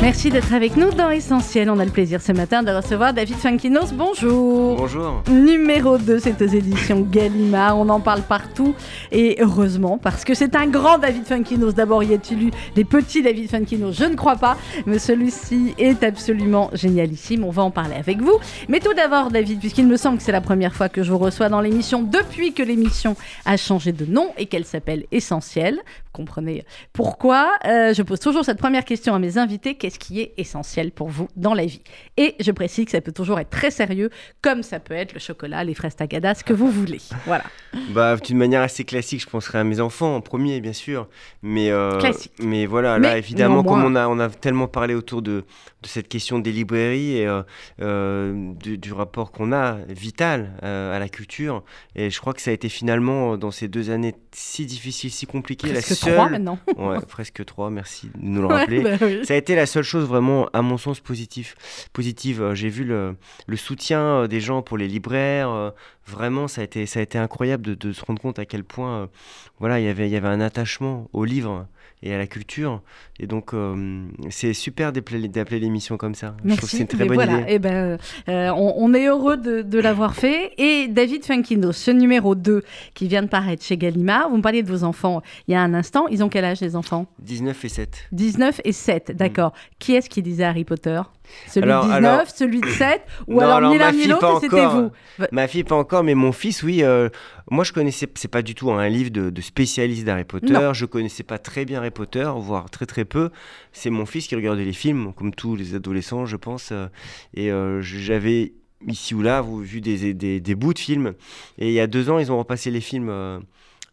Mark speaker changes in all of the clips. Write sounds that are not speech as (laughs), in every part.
Speaker 1: Merci d'être avec nous dans Essentiel. On a le plaisir ce matin de recevoir David Funkinos. Bonjour.
Speaker 2: Bonjour.
Speaker 1: Numéro 2, c'est aux éditions Gallimard. On en parle partout et heureusement parce que c'est un grand David Funkinos. D'abord, y a-t-il eu des petits David Funkinos Je ne crois pas, mais celui-ci est absolument génialissime. On va en parler avec vous. Mais tout d'abord, David, puisqu'il me semble que c'est la première fois que je vous reçois dans l'émission depuis que l'émission a changé de nom et qu'elle s'appelle Essentiel. Vous comprenez pourquoi euh, Je pose toujours cette première question à mes invités qu'est-ce qui est essentiel pour vous dans la vie Et je précise que ça peut toujours être très sérieux, comme ça peut être le chocolat, les fraises tagada, ce que vous voulez. Voilà.
Speaker 2: Bah, d'une manière assez classique, je penserais à mes enfants en premier, bien sûr. Mais, euh,
Speaker 1: Classique.
Speaker 2: mais voilà,
Speaker 1: Mais
Speaker 2: là, évidemment, comme on a, on a tellement parlé autour de, de cette question des librairies et euh, euh, du, du rapport qu'on a vital à la culture, et je crois que ça a été finalement, dans ces deux années si difficiles, si compliquées,
Speaker 1: Presque
Speaker 2: la seule...
Speaker 1: trois maintenant.
Speaker 2: Ouais, presque trois, merci de nous le (laughs)
Speaker 1: Ouais,
Speaker 2: rappeler.
Speaker 1: bah oui.
Speaker 2: Ça a été la seule chose vraiment, à mon sens, positif, positive. Euh, J'ai vu le, soutien euh, des gens pour les libraires. euh, Vraiment, ça a été, ça a été incroyable de, se rendre compte à quel point, voilà, il y avait, il y avait un attachement au livre et à la culture. Et donc, euh, c'est super d'appeler l'émission comme ça. Je trouve que c'est une très bonne
Speaker 1: voilà,
Speaker 2: idée.
Speaker 1: eh ben, euh, on, on est heureux de, de l'avoir fait. Et David Funkino, ce numéro 2 qui vient de paraître chez Gallimard, vous me parliez de vos enfants il y a un instant. Ils ont quel âge les enfants?
Speaker 2: 19 et 7.
Speaker 1: 19 et 7, d'accord. Qui est-ce qui lisait Harry Potter? Celui.
Speaker 2: Alors-
Speaker 1: de 19,
Speaker 2: alors-
Speaker 1: celui de 7 (clears throat) Ou
Speaker 2: Non,
Speaker 1: alors,
Speaker 2: alors,
Speaker 1: ni l'un l'autre, c'était vous
Speaker 2: Ma fille, pas encore, mais mon fils, oui. euh, moi, je connaissais, c'est pas du tout un livre de, de spécialiste d'Harry Potter.
Speaker 1: Non.
Speaker 2: Je connaissais pas très bien Harry Potter, voire très très peu. C'est mon fils qui regardait les films, comme tous les adolescents, je pense. euh, et euh, j'avais ici ou là vu des, des, des bouts de films. Et il y a deux ans, ils ont repassé les films.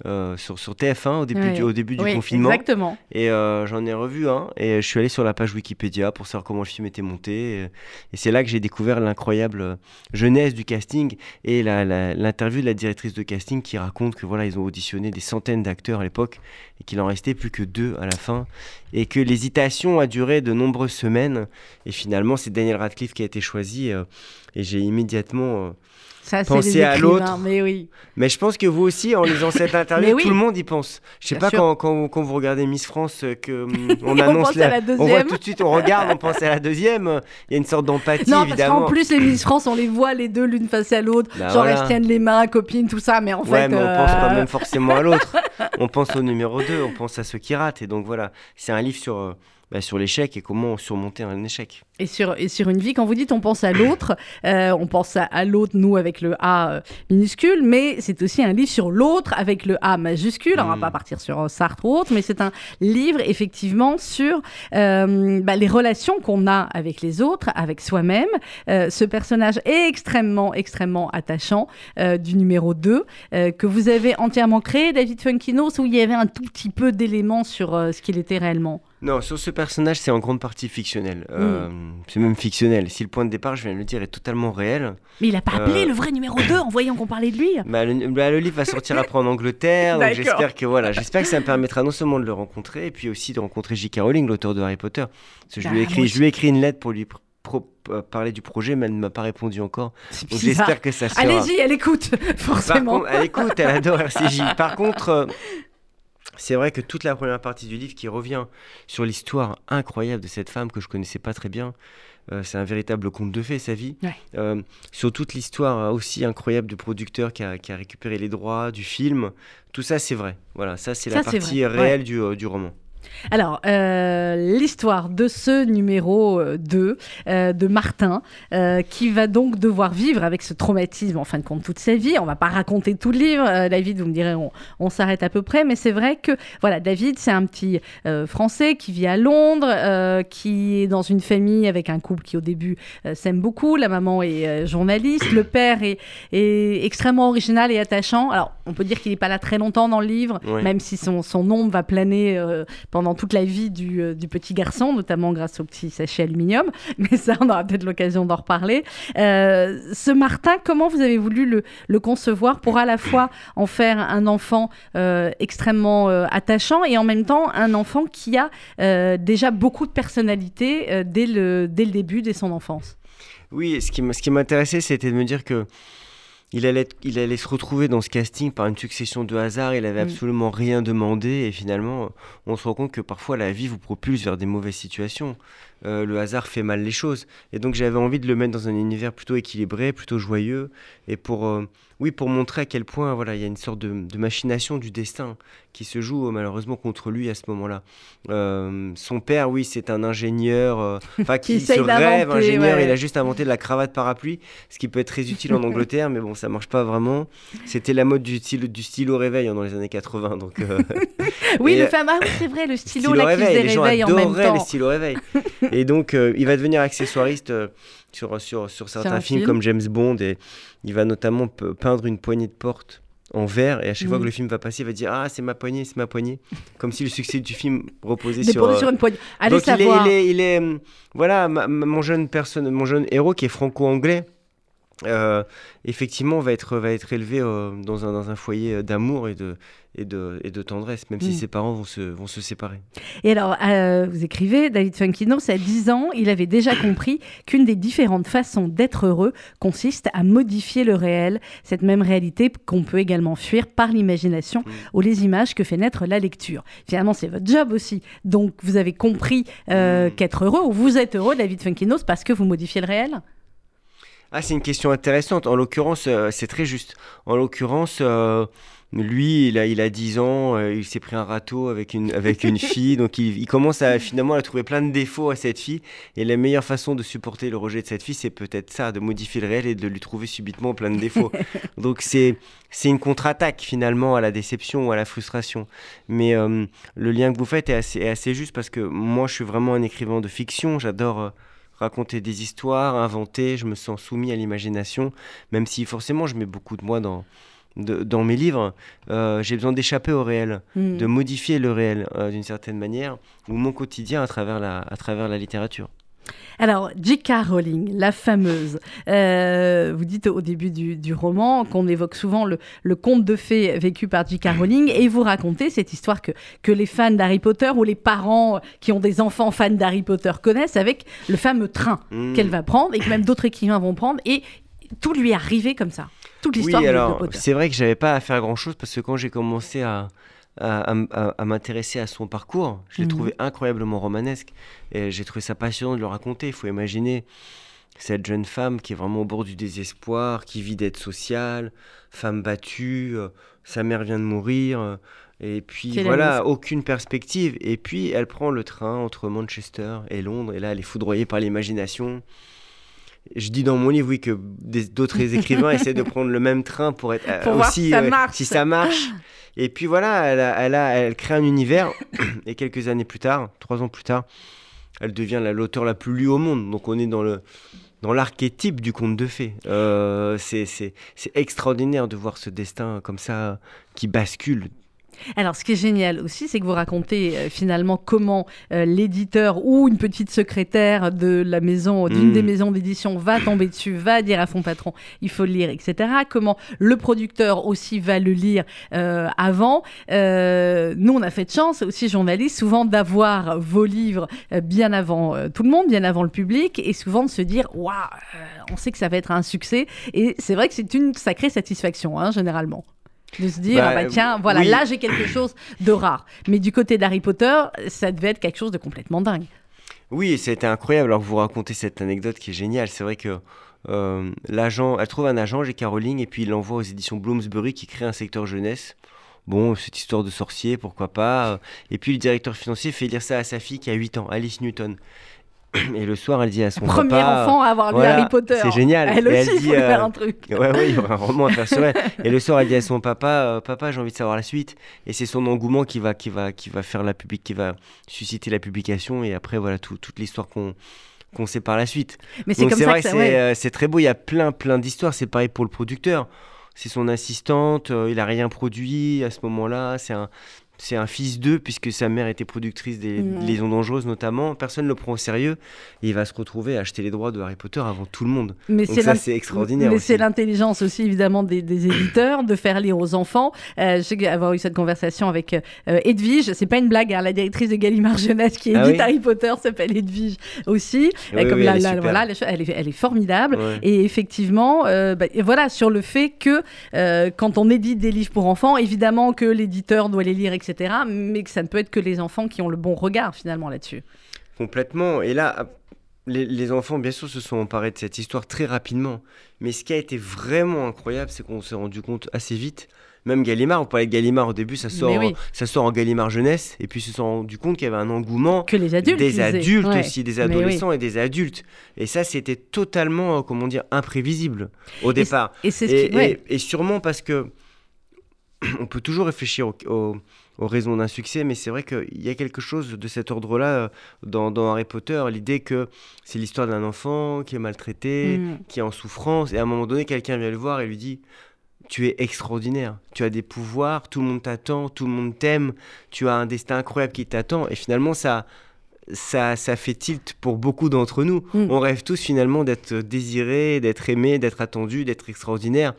Speaker 2: Euh, sur, sur TF1 au début
Speaker 1: Ouais.
Speaker 2: du, au début du
Speaker 1: Oui,
Speaker 2: confinement
Speaker 1: Exactement.
Speaker 2: et euh, j'en ai revu un et je suis allé sur la page Wikipédia pour savoir comment le film était monté. Et, et c'est là que j'ai découvert l'incroyable euh, jeunesse du casting et l'interview de la directrice de casting qui raconte que voilà ils ont auditionné des centaines d'acteurs à l'époque et qu'il en restait plus que deux à la fin et que l'hésitation a duré de nombreuses semaines et finalement c'est Daniel Radcliffe qui a été choisi euh, et j'ai immédiatement
Speaker 1: Ça, les
Speaker 2: à l'autre.
Speaker 1: Mais oui.
Speaker 2: mais je pense que vous aussi, en lisant cette (laughs) interview,
Speaker 1: oui.
Speaker 2: tout le monde y pense. Je sais
Speaker 1: Bien
Speaker 2: pas quand, quand, quand vous regardez Miss France euh, que hum, (laughs) on
Speaker 1: On
Speaker 2: annonce
Speaker 1: pense à la
Speaker 2: on voit
Speaker 1: deuxième.
Speaker 2: tout de suite, on regarde, on pense à la deuxième. Il y a une sorte d'empathie
Speaker 1: Non, parce
Speaker 2: évidemment.
Speaker 1: qu'en plus, les Miss France, on les voit les deux l'une face à l'autre.
Speaker 2: Bah
Speaker 1: genre,
Speaker 2: voilà.
Speaker 1: elles tiennent les mains, copines, tout ça. Mais en
Speaker 2: Ouais,
Speaker 1: fait.
Speaker 2: mais on
Speaker 1: euh,
Speaker 2: pense pas même forcément à l'autre. (laughs) on pense au numéro 2, on pense à ceux qui ratent. Et donc voilà, c'est un livre sur, euh, bah, sur l'échec et comment surmonter un échec.
Speaker 1: Et sur, et sur une vie, quand vous dites on pense à l'autre, euh, on pense à, à l'autre, nous, avec le A euh, minuscule, mais c'est aussi un livre sur l'autre avec le A majuscule. On va
Speaker 2: Mm.
Speaker 1: pas partir sur euh, Sartre ou autre, mais c'est un livre, effectivement, sur euh, bah, les relations qu'on a avec les autres, avec soi-même. Euh, ce personnage est extrêmement, extrêmement attachant du numéro 2, euh, que vous avez entièrement créé, David Funkinos, où il y avait un tout petit peu d'éléments sur ce qu'il était réellement.
Speaker 2: Non, sur ce personnage, c'est en grande partie fictionnel. Euh,
Speaker 1: Mm.
Speaker 2: c'est même fictionnel. Si le point de départ, je viens de le dire, est totalement réel,
Speaker 1: Mais il a pas appelé
Speaker 2: Euh,
Speaker 1: le vrai numéro 2 en voyant qu'on parlait de lui. (laughs)
Speaker 2: Bah, le, bah, le livre va sortir après en Angleterre, donc j'espère que voilà, j'espère que ça me permettra non seulement de le rencontrer, et puis aussi de rencontrer J.K. Rowling, l'auteur de Harry Potter. Parce que je,
Speaker 1: Bah,
Speaker 2: lui ai
Speaker 1: moi
Speaker 2: écrit, je lui ai écrit une lettre pour lui euh, parler du projet, mais elle ne m'a pas répondu encore. J'espère que ça sera.
Speaker 1: Allez-y, elle écoute, (laughs)
Speaker 2: Par
Speaker 1: forcément.
Speaker 2: contre, elle écoute, elle adore RCJ. Par contre, euh, (laughs) c'est vrai que toute la première partie du livre qui revient sur l'histoire incroyable de cette femme que je connaissais pas très bien, euh, c'est un véritable conte de fées, sa vie.
Speaker 1: Ouais.
Speaker 2: Euh, sur toute l'histoire aussi incroyable du producteur qui a, qui a récupéré les droits du film, tout ça c'est vrai. Voilà, ça c'est la partie réelle du, euh, du roman.
Speaker 1: Alors, euh, l'histoire de ce numéro euh, 2 euh, de Martin, euh, qui va donc devoir vivre avec ce traumatisme en fin de compte toute sa vie. On va pas raconter tout le livre, euh, David, vous me direz, on, on s'arrête à peu près, mais c'est vrai que, voilà, David, c'est un petit euh, Français qui vit à Londres, euh, qui est dans une famille avec un couple qui au début euh, s'aime beaucoup. La maman est euh, journaliste, le père est, est extrêmement original et attachant. Alors, on peut dire qu'il n'est pas là très longtemps dans le livre, même si son, son ombre va planer euh, pendant toute la vie du, euh, du petit garçon, notamment grâce au petit sachet aluminium. (laughs) Mais ça, on aura peut-être l'occasion d'en reparler. Euh, ce Martin, comment vous avez voulu le, concevoir pour à la fois (coughs) en faire un enfant euh, extrêmement attachant et en même temps un enfant qui a déjà beaucoup de personnalité dès, le, début, dès son enfance?
Speaker 2: Oui, ce qui m'intéressait, c'était de me dire que il allait, il allait se retrouver dans ce casting par une succession de hasards. Il avait
Speaker 1: Mm.
Speaker 2: absolument rien demandé. Et finalement, on se rend compte que parfois la vie vous propulse vers des mauvaises situations. Euh, le hasard fait mal les choses. Et donc j'avais envie de le mettre dans un univers plutôt équilibré, plutôt joyeux. Et pour, euh, oui, pour montrer à quel point voilà, il y a une sorte de, de machination du destin qui se joue euh, malheureusement contre lui à ce moment-là. Euh, son père, oui, c'est un ingénieur, (laughs) enfin qui,
Speaker 1: essaye
Speaker 2: se rêve ingénieur.
Speaker 1: ouais.
Speaker 2: Il a juste inventé de la cravate parapluie, ce qui peut être très utile en (laughs) Angleterre, mais bon, ça marche pas vraiment. C'était la mode du stylo, du stylo réveil hein, dans les années 80, donc. (laughs)
Speaker 1: Oui,
Speaker 2: Et,
Speaker 1: le fameux. Ah c'est vrai, le stylo,
Speaker 2: stylo
Speaker 1: là qui
Speaker 2: réveil,
Speaker 1: faisait
Speaker 2: les gens
Speaker 1: réveil en même
Speaker 2: adoraient
Speaker 1: temps.
Speaker 2: les stylos réveil. Et donc, euh, il va devenir accessoiriste euh, sur, sur, sur certains films
Speaker 1: film.
Speaker 2: comme James Bond et il va notamment pe- peindre une poignée de porte en verre et à chaque fois
Speaker 1: Mm.
Speaker 2: que le film va passer, il va dire Ah, c'est ma poignée, c'est ma poignée. Comme si le succès du film reposait sur. euh,
Speaker 1: sur une poignée. Allez
Speaker 2: donc il est,
Speaker 1: savoir.
Speaker 2: il est, il est, hum, voilà, ma- ma- mon jeune personne, mon jeune héros qui est franco-anglais, euh, effectivement va être, va être élevé euh, dans, un, dans un foyer euh, d'amour et de, et, de, et de tendresse, même
Speaker 1: Mm.
Speaker 2: si ses parents vont se, vont se séparer.
Speaker 1: Et alors, euh, vous écrivez, David Funkinos, à 10 ans, il avait déjà compris qu'une des différentes façons d'être heureux consiste à modifier le réel, cette même réalité qu'on peut également fuir par l'imagination
Speaker 2: Mm.
Speaker 1: ou les images que fait naître la lecture. Finalement, c'est votre job aussi. Donc, vous avez compris
Speaker 2: Mm.
Speaker 1: qu'être heureux, ou vous êtes heureux, David Funkinos, parce que vous modifiez le réel?
Speaker 2: Ah, c'est une question intéressante. En l'occurrence, euh, c'est très juste. En l'occurrence, euh, lui, il a, il a 10 ans, euh, il s'est pris un râteau avec une, avec une (laughs) fille, donc il, il commence à finalement à trouver plein de défauts à cette fille. Et la meilleure façon de supporter le rejet de cette fille, c'est peut-être ça, de modifier le réel et de lui trouver subitement plein de défauts. (laughs) donc c'est c'est une contre-attaque finalement à la déception ou à la frustration. Mais le lien que vous faites est assez, est assez juste parce que moi, je suis vraiment un écrivain de fiction. J'adore. Raconter des histoires, inventer, je me sens soumis à l'imagination, même si forcément je mets beaucoup de moi dans, de- dans mes livres, euh, j'ai besoin d'échapper au réel,
Speaker 1: Mm.
Speaker 2: de modifier le réel euh, d'une certaine manière, ou mon quotidien à travers la, à travers la littérature.
Speaker 1: Alors, J.K. Rowling, la fameuse, euh, vous dites au début du, du roman qu'on évoque souvent le, le conte de fées vécu par J.K. Rowling et vous racontez cette histoire que, que les fans d'Harry Potter ou les parents qui ont des enfants fans d'Harry Potter connaissent avec le fameux train
Speaker 2: Mm.
Speaker 1: qu'elle va prendre et que même d'autres écrivains vont prendre et tout lui est arrivé comme ça. Toute l'histoire
Speaker 2: Oui,
Speaker 1: de,
Speaker 2: alors c'est vrai que j'avais pas à faire grand chose parce que quand j'ai commencé à, à, m'intéresser à son parcours, je l'ai
Speaker 1: Mhm.
Speaker 2: trouvé incroyablement romanesque et j'ai trouvé ça passionnant de le raconter. Il faut imaginer cette jeune femme qui est vraiment au bord du désespoir, qui vit d'aide sociale, femme battue, euh, sa mère vient de mourir. euh, et puis voilà, aucune perspective. Et puis elle prend le train entre Manchester et Londres. Et là, elle est foudroyée par l'imagination. Je dis dans mon livre, oui, que d'autres (laughs) écrivains essaient de prendre le même train pour être euh,
Speaker 1: voir
Speaker 2: aussi
Speaker 1: si ça
Speaker 2: euh,
Speaker 1: marche.
Speaker 2: si ça marche. (laughs) Et puis voilà, elle, a- elle, a- elle crée un univers. et quelques années plus tard, trois ans plus tard, elle devient la- l'auteur la plus lue au monde. Donc on est dans le dans l'archétype du conte de fées. Euh, c'est extraordinaire de voir ce destin comme ça qui bascule.
Speaker 1: Alors, ce qui est génial aussi, c'est que vous racontez euh, finalement comment euh, l'éditeur ou une petite secrétaire de la maison, d'une
Speaker 2: Mm.
Speaker 1: des maisons d'édition, va tomber dessus, va dire à son patron, il faut le lire, etc. Comment le producteur aussi va le lire euh, avant. Euh, nous, on a fait de chance aussi, journalistes, souvent d'avoir vos livres bien avant tout le monde, bien avant le public, et souvent de se dire, waouh, on sait que ça va être un succès. Et c'est vrai que c'est une sacrée satisfaction, hein, généralement. De se dire,
Speaker 2: Bah,
Speaker 1: ah bah tiens, voilà,
Speaker 2: oui.
Speaker 1: là j'ai quelque chose de rare. Mais du côté d'Harry Potter, ça devait être quelque chose de complètement dingue.
Speaker 2: Oui, et ça a été incroyable. Alors, vous racontez cette anecdote qui est géniale. C'est vrai que euh, l'agent, elle trouve un agent, J.K. Rowling, et puis il l'envoie aux éditions Bloomsbury qui crée un secteur jeunesse. Bon, cette histoire de sorcier, pourquoi pas. Et puis le directeur financier fait lire ça à sa fille qui a 8 ans, Alice Newton. Et le soir, elle dit à son
Speaker 1: Premier
Speaker 2: papa.
Speaker 1: enfant à avoir lu
Speaker 2: voilà,
Speaker 1: Harry Potter.
Speaker 2: c'est génial.
Speaker 1: Elle aussi,
Speaker 2: elle
Speaker 1: il
Speaker 2: dit,
Speaker 1: faut lui
Speaker 2: euh,
Speaker 1: faire un truc.
Speaker 2: Ouais, ouais, il y aura un roman à faire sur elle. (laughs) Et le soir, elle dit à son papa, euh, papa, j'ai envie de savoir la suite. Et c'est son engouement qui va, qui va, qui va faire la public, qui va susciter la publication. Et après, voilà, tout- toute l'histoire qu'on qu'on sait par la suite.
Speaker 1: Mais c'est comme ça
Speaker 2: vrai
Speaker 1: que
Speaker 2: c'est
Speaker 1: ouais.
Speaker 2: euh, c'est très beau. Il y a plein, plein d'histoires. C'est pareil pour le producteur. C'est son assistante. euh, il a rien produit à ce moment-là. C'est un, c'est un fils d'eux, puisque sa mère était productrice des
Speaker 1: Mm.
Speaker 2: Liaisons Dangereuses notamment. Personne ne le prend au sérieux. Et il va se retrouver à acheter les droits de Harry Potter avant tout le monde.
Speaker 1: Mais
Speaker 2: Donc ça, c'est extraordinaire.
Speaker 1: Mais c'est l'intelligence aussi évidemment des, des éditeurs de faire lire aux enfants. Euh, je sais avoir eu cette conversation avec euh, Edwige, c'est pas une blague, hein, la directrice de Gallimard Jeunesse qui
Speaker 2: Ah
Speaker 1: édite
Speaker 2: oui
Speaker 1: Harry Potter s'appelle Edwige aussi.
Speaker 2: Oui,
Speaker 1: Euh, comme
Speaker 2: oui,
Speaker 1: la-
Speaker 2: elle est
Speaker 1: la-
Speaker 2: super.
Speaker 1: voilà, elle est, elle est formidable.
Speaker 2: Ouais.
Speaker 1: Et effectivement, euh, bah, et voilà, sur le fait que euh, quand on édite des livres pour enfants, évidemment que l'éditeur doit les lire, etc. Mais que ça ne peut être que les enfants qui ont le bon regard finalement là-dessus.
Speaker 2: Complètement. Et là, les, les enfants, bien sûr, se sont emparés de cette histoire très rapidement. Mais ce qui a été vraiment incroyable, c'est qu'on s'est rendu compte assez vite. Même Gallimard, on parlait de Gallimard au début, ça sort,
Speaker 1: oui.
Speaker 2: ça sort en Gallimard jeunesse. Et puis ils se sont rendu compte qu'il y avait un engouement
Speaker 1: Que les adultes.
Speaker 2: des adultes
Speaker 1: Ouais.
Speaker 2: aussi, des
Speaker 1: oui.
Speaker 2: adolescents et des adultes. Et ça, c'était totalement, euh, comment dire, imprévisible au départ.
Speaker 1: Et c'est ce
Speaker 2: Et,
Speaker 1: qui. ouais.
Speaker 2: et- et sûrement parce que (clears throat) on peut toujours réfléchir au- au- aux raisons d'un succès, mais c'est vrai qu'il y a quelque chose de cet ordre-là euh, dans, dans Harry Potter, l'idée que c'est l'histoire d'un enfant qui est maltraité,
Speaker 1: Mm.
Speaker 2: qui est en souffrance, et à un moment donné, quelqu'un vient le voir et lui dit Tu es extraordinaire, tu as des pouvoirs, tout le monde t'attend, tout le monde t'aime, tu as un destin incroyable qui t'attend, et finalement, ça. Ça, ça fait tilt pour beaucoup d'entre nous.
Speaker 1: Mm.
Speaker 2: On rêve tous finalement d'être désirés, d'être aimés, d'être attendus, d'être extraordinaires.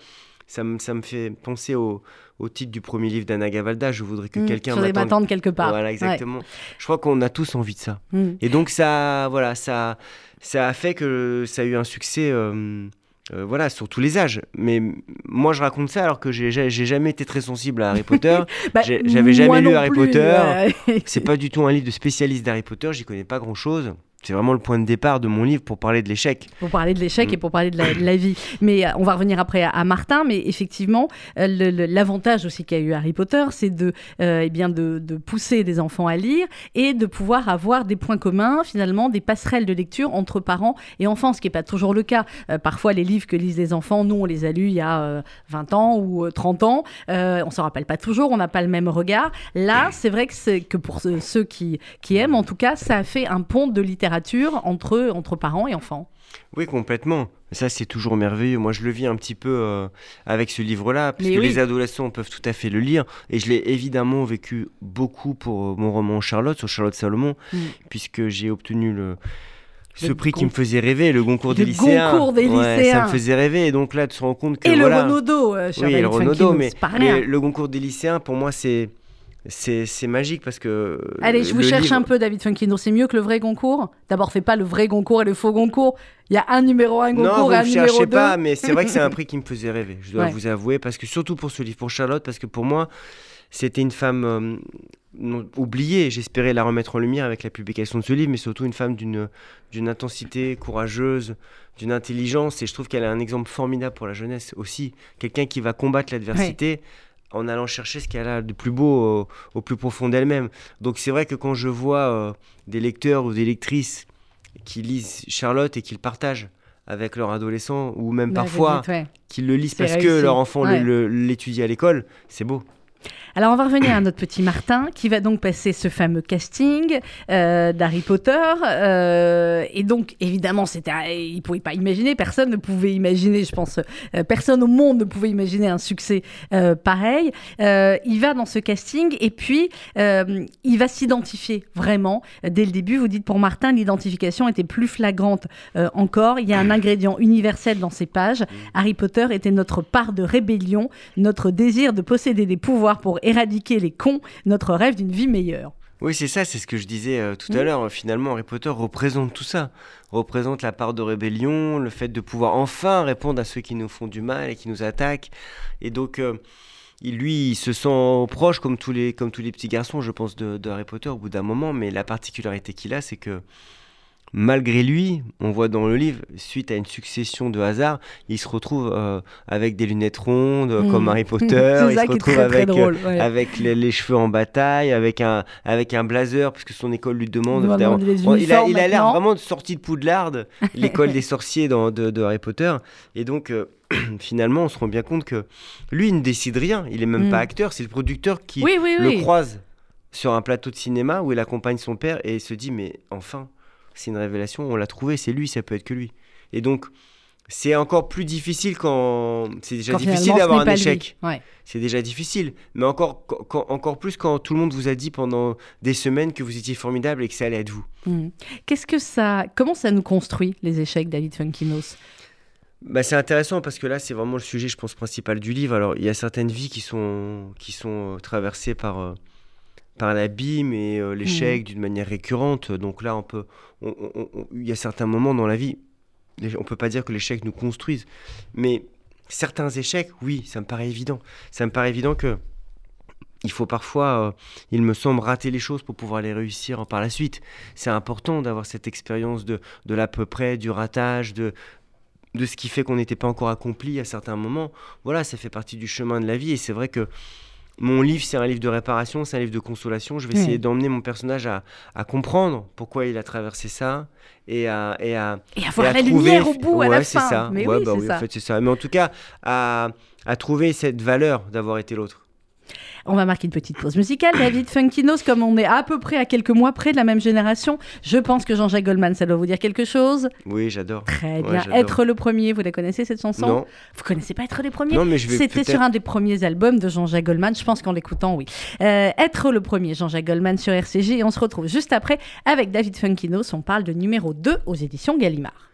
Speaker 2: Ça me, ça me fait penser au, au titre du premier livre d'Anna Gavalda. Je voudrais que
Speaker 1: Mm.
Speaker 2: quelqu'un m'attende.
Speaker 1: m'attendre quelque part.
Speaker 2: Voilà,
Speaker 1: Ouais.
Speaker 2: exactement. Je crois qu'on a tous envie de ça.
Speaker 1: Mm.
Speaker 2: Et donc ça, voilà, ça, ça a fait que ça a eu un succès, euh, euh, voilà, sur tous les âges. Mais moi, je raconte ça alors que j'ai jamais été très sensible à Harry (laughs) Potter.
Speaker 1: Bah,
Speaker 2: j'avais jamais lu Harry
Speaker 1: plus,
Speaker 2: Potter.
Speaker 1: euh, (laughs)
Speaker 2: C'est pas du tout un livre de spécialiste d'Harry Potter. J'y connais pas grand chose. C'est vraiment le point de départ de mon livre pour parler de l'échec.
Speaker 1: pour parler de l'échec
Speaker 2: Mm.
Speaker 1: et pour parler de la, de la vie. Mais euh, on va revenir après à, à Martin. Mais effectivement, euh, l'avantage aussi qu'a eu Harry Potter, c'est de, euh, eh bien de, de pousser des enfants à lire et de pouvoir avoir des points communs, finalement, des passerelles de lecture entre parents et enfants, ce qui n'est pas toujours le cas. Euh, parfois, les livres que lisent les enfants, nous, on les a lus il y a euh, 20 ans ou euh, 30 ans. On s'en rappelle pas toujours, on n'a pas le même regard. Là, c'est vrai que, que pour ceux, ceux qui, qui aiment, en tout cas, ça a fait un pont de littérature entre, entre parents et enfants.
Speaker 2: Oui, complètement. Ça, c'est toujours merveilleux. Moi, je le vis un petit peu euh, avec ce livre-là, puisque
Speaker 1: oui.
Speaker 2: les adolescents peuvent tout à fait le lire. Et je l'ai évidemment vécu beaucoup pour euh, mon roman Charlotte, sur Charlotte Salomon,
Speaker 1: Mm.
Speaker 2: puisque j'ai obtenu le. Ce
Speaker 1: Le
Speaker 2: prix qui me faisait rêver, le Goncours des
Speaker 1: Le
Speaker 2: lycéens.
Speaker 1: Goncourt des
Speaker 2: Ouais, ça
Speaker 1: lycéens.
Speaker 2: me faisait rêver. Et donc là, de se rendre compte que.
Speaker 1: Et
Speaker 2: voilà,
Speaker 1: le Renaudot, euh,
Speaker 2: Oui, et le Renaudot, mais, mais le Goncours des lycéens, pour moi, c'est. C'est c'est magique parce que.
Speaker 1: Allez, je vous cherche
Speaker 2: livre-
Speaker 1: un peu, David Funkino. C'est mieux que le vrai Goncourt D'abord, fais pas le vrai Goncourt et le faux Goncourt. Il y a un numéro 1
Speaker 2: Non,
Speaker 1: Goncourt
Speaker 2: vous
Speaker 1: et un
Speaker 2: ne
Speaker 1: numéro 2.
Speaker 2: cherchez pas, mais c'est vrai que c'est un (laughs) prix qui me faisait rêver, je dois
Speaker 1: Ouais.
Speaker 2: vous avouer, parce que surtout pour ce livre, pour Charlotte, parce que pour moi, c'était une femme euh, non- oubliée. J'espérais la remettre en lumière avec la publication de ce livre, mais surtout une femme d'une d'une intensité courageuse, d'une intelligence, et je trouve qu'elle est un exemple formidable pour la jeunesse aussi. Quelqu'un qui va combattre l'adversité. En allant chercher ce qu'elle a de plus beau au, au plus profond d'elle-même. Donc c'est vrai que quand je vois euh, des lecteurs ou des lectrices qui lisent Charlotte et qui le partagent avec leur adolescent, ou même
Speaker 1: Bah,
Speaker 2: parfois
Speaker 1: ouais.
Speaker 2: qui le lisent parce que leur enfant
Speaker 1: Ouais.
Speaker 2: l'étudie à l'école, c'est beau.
Speaker 1: Alors, on va revenir à notre petit Martin qui va donc passer ce fameux casting euh, d'Harry Potter. euh, et donc, évidemment, c'était, il ne pouvait pas imaginer, personne ne pouvait imaginer, je pense, euh, personne au monde ne pouvait imaginer un succès pareil. Il va dans ce casting et puis il va s'identifier vraiment. Dès le début, vous dites pour Martin, l'identification était plus flagrante encore. Il y a un ingrédient universel dans ces pages. Harry Potter était notre part de rébellion, notre désir de posséder des pouvoirs pour éradiquer les cons, notre rêve d'une vie meilleure.
Speaker 2: Oui, c'est ça, c'est ce que je disais euh, tout
Speaker 1: Mm.
Speaker 2: à l'heure. Finalement, Harry Potter représente tout ça. Représente la part de rébellion, le fait de pouvoir enfin répondre à ceux qui nous font du mal et qui nous attaquent. Et donc, euh, il, lui, il se sent proche, comme tous les, comme tous les petits garçons, je pense, de, de Harry Potter au bout d'un moment. Mais la particularité qu'il a, c'est que malgré lui, on voit dans le livre, suite à une succession de hasards, il se retrouve euh, avec des lunettes rondes,
Speaker 1: Mm.
Speaker 2: comme Harry Potter. (laughs)
Speaker 1: C'est
Speaker 2: il se retrouve
Speaker 1: très,
Speaker 2: avec, euh,
Speaker 1: drôle, ouais.
Speaker 2: avec les, les cheveux en bataille, avec un, avec un blazer, puisque son école lui demande. Il a l'air vraiment de sorti de Poudlard, (laughs) l'école des sorciers dans- de, de Harry Potter. Et donc, euh, (clears throat) finalement, on se rend bien compte que lui, il ne décide rien. Il est même
Speaker 1: Mm.
Speaker 2: pas acteur, c'est le producteur qui
Speaker 1: Oui, oui,
Speaker 2: le
Speaker 1: oui.
Speaker 2: croise sur un plateau de cinéma où il accompagne son père et il se dit mais enfin c'est une révélation on l'a trouvé c'est lui ça peut être que lui et donc c'est encore plus difficile quand c'est déjà
Speaker 1: Quand
Speaker 2: difficile d'avoir un échec.
Speaker 1: Ouais.
Speaker 2: C'est déjà difficile, mais encore quand- encore plus quand tout le monde vous a dit pendant des semaines que vous étiez formidable et que ça allait être vous.
Speaker 1: Mm. Qu'est-ce que ça, comment ça nous construit les échecs, David Funkinos?
Speaker 2: Bah, c'est intéressant parce que là, c'est vraiment le sujet, je pense, principal du livre. Alors, il y a certaines vies qui sont, qui sont euh, traversées par, euh, par l'abîme et euh, l'échec d'une manière récurrente. Donc là, on peut, on- on- on- il y a certains moments dans la vie, on peut pas dire que l'échec nous construise, mais certains échecs, oui, ça me paraît évident. Ça me paraît évident que il faut parfois, euh, il me semble, rater les choses pour pouvoir les réussir par la suite. C'est important d'avoir cette expérience de, de l'à peu près, du ratage, de, de ce qui fait qu'on n'était pas encore accompli à certains moments. Voilà, ça fait partie du chemin de la vie. Et c'est vrai que mon livre, c'est un livre de réparation, c'est un livre de consolation. Je vais
Speaker 1: Oui.
Speaker 2: essayer d'emmener mon personnage à, à comprendre pourquoi il a traversé ça et à, et à,
Speaker 1: Et
Speaker 2: et
Speaker 1: avoir
Speaker 2: à
Speaker 1: la
Speaker 2: trouver-
Speaker 1: lumière au bout à la
Speaker 2: Ouais,
Speaker 1: fin.
Speaker 2: ça.
Speaker 1: Mais
Speaker 2: Ouais,
Speaker 1: oui,
Speaker 2: bah
Speaker 1: c'est
Speaker 2: oui,
Speaker 1: ça.
Speaker 2: en fait, c'est ça. Mais en tout cas, à, à trouver cette valeur d'avoir été l'autre.
Speaker 1: On va marquer une petite pause musicale. David Funkinos, comme on est à peu près à quelques mois près de la même génération, je pense que Jean-Jacques Goldman, ça doit vous dire quelque chose.
Speaker 2: Oui, j'adore.
Speaker 1: Très bien. être le premier, vous la connaissez cette chanson
Speaker 2: Non,
Speaker 1: Vous connaissez pas Être les premiers
Speaker 2: non, mais je vais
Speaker 1: C'était sur un des premiers albums de Jean-Jacques Goldman, je pense qu'en l'écoutant, oui. Euh, être le premier, Jean-Jacques Goldman sur RCG, et on se retrouve juste après avec David Funkinos. On parle de numéro 2 aux éditions Gallimard.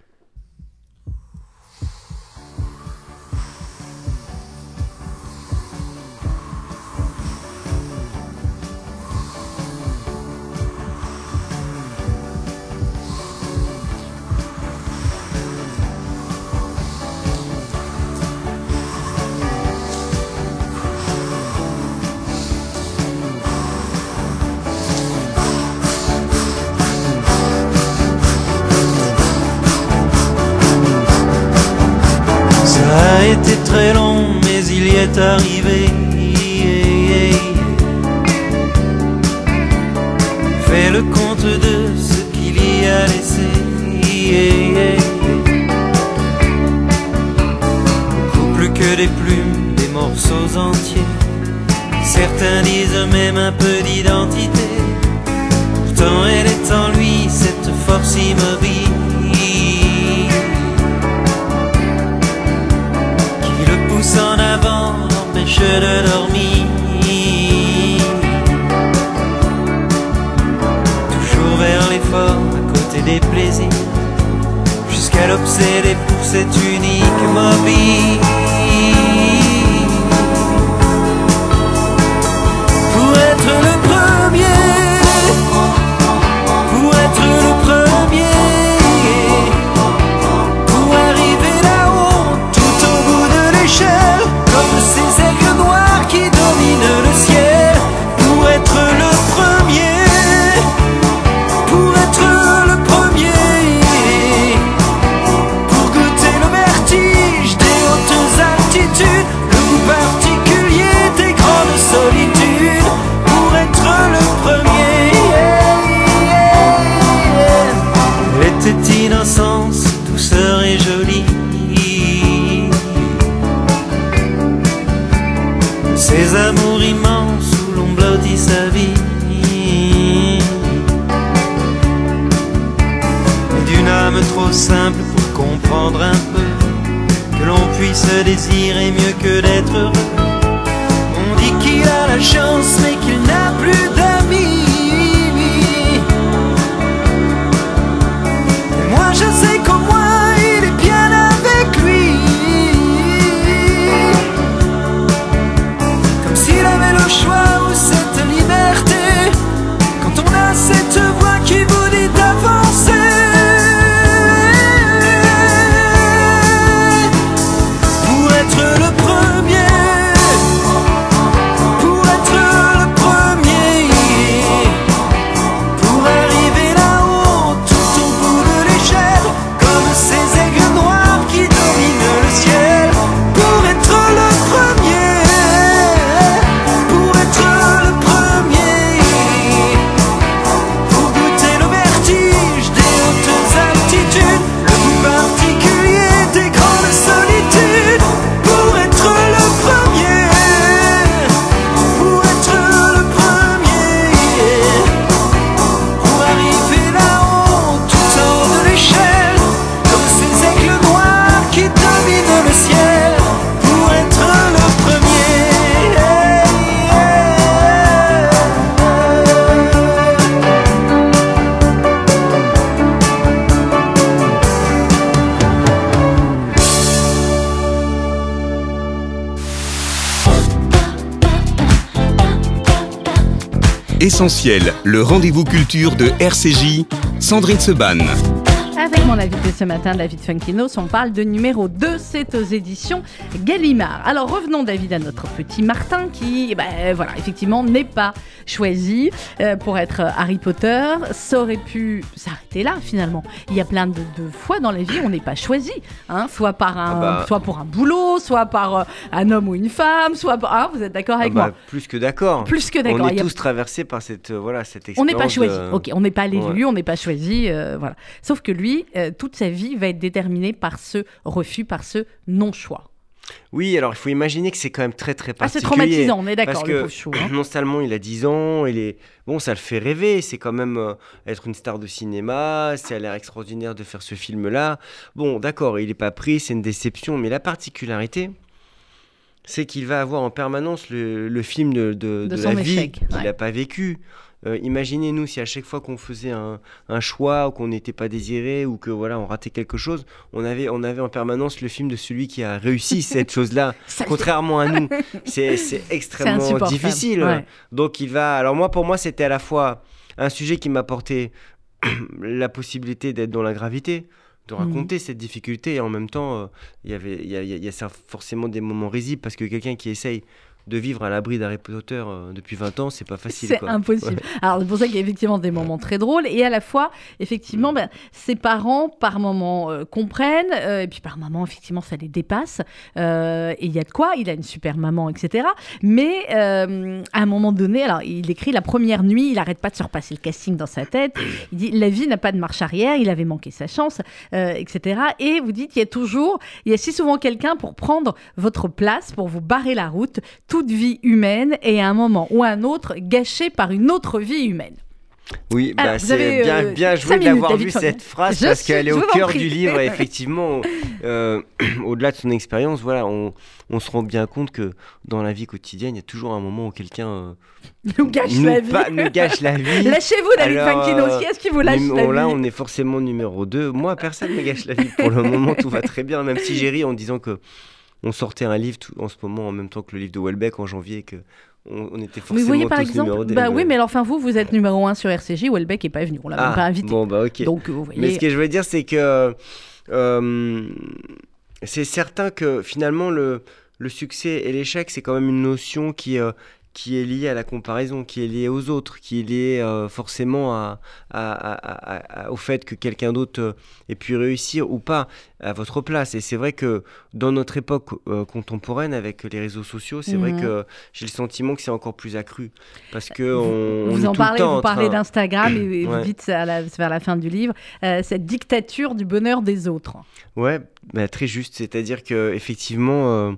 Speaker 3: Est arrivé. Fais le compte de ce qu'il y a laissé. Plus que des plumes, des morceaux entiers. Certains disent même un peu d'identité. Jusqu'à l'obséder pour cette unique mobile. L'on puisse désirer mieux que d'être heureux. On dit qu'il a la chance, mais qu'il n'a plus Le
Speaker 4: rendez-vous culture de RCJ, Sandrine Seban.
Speaker 1: Avec mon invité ce matin, David Funkinos, on parle de numéro 2, c'est aux éditions Gallimard. Alors revenons David à notre petit Martin qui, eh ben, voilà, effectivement, n'est pas choisi euh, pour être Harry Potter. Ça aurait pu s'arrêter là finalement. Il y a plein de, de fois dans la vie on n'est pas choisi, hein, soit, par un,
Speaker 2: Ah bah.
Speaker 1: soit pour un boulot, soit par euh, un homme ou une femme, soit par... hein, vous êtes d'accord avec
Speaker 2: Ah bah,
Speaker 1: moi?
Speaker 2: Plus que d'accord.
Speaker 1: Plus que
Speaker 2: On
Speaker 1: d'accord.
Speaker 2: est
Speaker 1: Il y a-
Speaker 2: tous traversés par cette, euh, voilà, cette
Speaker 1: On
Speaker 2: expérience.
Speaker 1: n'est pas choisi.
Speaker 2: de-
Speaker 1: Ok, on n'est pas l'élu,
Speaker 2: Ouais.
Speaker 1: on n'est pas choisi. euh, voilà. Sauf que lui, euh, toute sa vie va être déterminée par ce refus, par ce non-choix.
Speaker 2: Oui, alors il faut imaginer que c'est quand même très très
Speaker 1: Ah, c'est
Speaker 2: particulier.
Speaker 1: traumatisant, on est d'accord,
Speaker 2: Parce
Speaker 1: le
Speaker 2: que
Speaker 1: pauvre chou. hein.
Speaker 2: non seulement il a 10 ans, il est bon, ça le fait rêver. C'est quand même euh, être une star de cinéma. Ça a l'air extraordinaire de faire ce film-là. Bon, d'accord, il n'est pas pris, c'est une déception. Mais la particularité, c'est qu'il va avoir en permanence le, le film de, de,
Speaker 1: De
Speaker 2: de
Speaker 1: son
Speaker 2: la vie qu'il
Speaker 1: ouais.
Speaker 2: n'a pas vécu. Euh, Imaginez-nous si à chaque fois qu'on faisait un, un choix ou qu'on n'était pas désiré ou que voilà on ratait quelque chose, on avait, on avait en permanence le film de celui qui a réussi (laughs) cette chose-là. Contrairement à nous, (laughs) c'est extrêmement difficile.
Speaker 1: Ouais.
Speaker 2: Donc il va. Alors moi, pour moi, c'était à la fois un sujet qui m'apportait (clears throat) la possibilité d'être dans la gravité, de
Speaker 1: Mhm.
Speaker 2: raconter cette difficulté, et en même temps, euh, il y avait, il y a, y y forcément des moments risibles parce que quelqu'un qui essaye de vivre à l'abri d'Harry Potter euh, depuis 20 ans, c'est pas facile.
Speaker 1: C'est impossible. Alors, c'est pour ça qu'il y a effectivement des moments très drôles. Et à la fois, effectivement, ben, ses parents, par moments, euh, comprennent. euh, et puis, par moments, effectivement, ça les dépasse. Euh, et il y a de quoi. Il a une super maman, etc. Mais à un moment donné, alors, il écrit la première nuit, il n'arrête pas de se repasser le casting dans sa tête. Il dit La vie n'a pas de marche arrière. Il avait manqué sa chance, etc. Et vous dites Il y a toujours, il y a si souvent quelqu'un pour prendre votre place, pour vous barrer la route. Toute vie humaine est à un moment ou à un autre gâchée par une autre vie humaine.
Speaker 2: Oui, bah, c'est bien,
Speaker 1: euh,
Speaker 2: bien joué d'avoir vu cette phrase
Speaker 1: Je
Speaker 2: parce qu'elle est au cœur du livre. et (laughs) effectivement, euh, au-delà de son expérience, voilà, on, on se rend bien compte que dans la vie quotidienne, il y a toujours un moment où quelqu'un euh,
Speaker 1: Nous gâche
Speaker 2: nous,
Speaker 1: la vie.
Speaker 2: pa- nous gâche la (laughs) vie.
Speaker 1: Lâchez-vous, David Fankino. Qui est-ce qui vous lâche la
Speaker 2: là, on est forcément numéro 2. Moi, personne ne gâche la vie. Pour le moment, tout va très bien. Même si j'ai ri en disant que on sortait un livre tout- en ce moment en même temps que le livre de Welbeck en janvier et que on, on était forcément
Speaker 1: Mais vous voyez, par exemple,
Speaker 2: 2.
Speaker 1: bah oui, mais alors, enfin, vous, vous êtes numéro 1 sur RCJ, Welbeck est pas venu, on l'a même
Speaker 2: Ah,
Speaker 1: pas invité.
Speaker 2: Bon, bah ok.
Speaker 1: Donc, vous voyez.
Speaker 2: Mais ce que je veux dire, c'est que euh, c'est certain que finalement, le, le succès et l'échec, c'est quand même une notion qui, euh, qui est liée à la comparaison, qui est liée aux autres, qui est liée euh, forcément à, à- à- à- à- au fait que quelqu'un d'autre euh, ait pu réussir ou pas à votre place. Et c'est vrai que dans notre époque euh, contemporaine, avec les réseaux sociaux, c'est vrai
Speaker 1: Mhm.
Speaker 2: que j'ai le sentiment que c'est encore plus accru. Parce que on, on
Speaker 1: vous en parlez, vous parlez
Speaker 2: train-
Speaker 1: d'Instagram et, et (clears throat) vous dites à la- vers la fin du livre euh, cette dictature du bonheur des autres.
Speaker 2: Ouais, bah, très juste. C'est-à-dire que effectivement,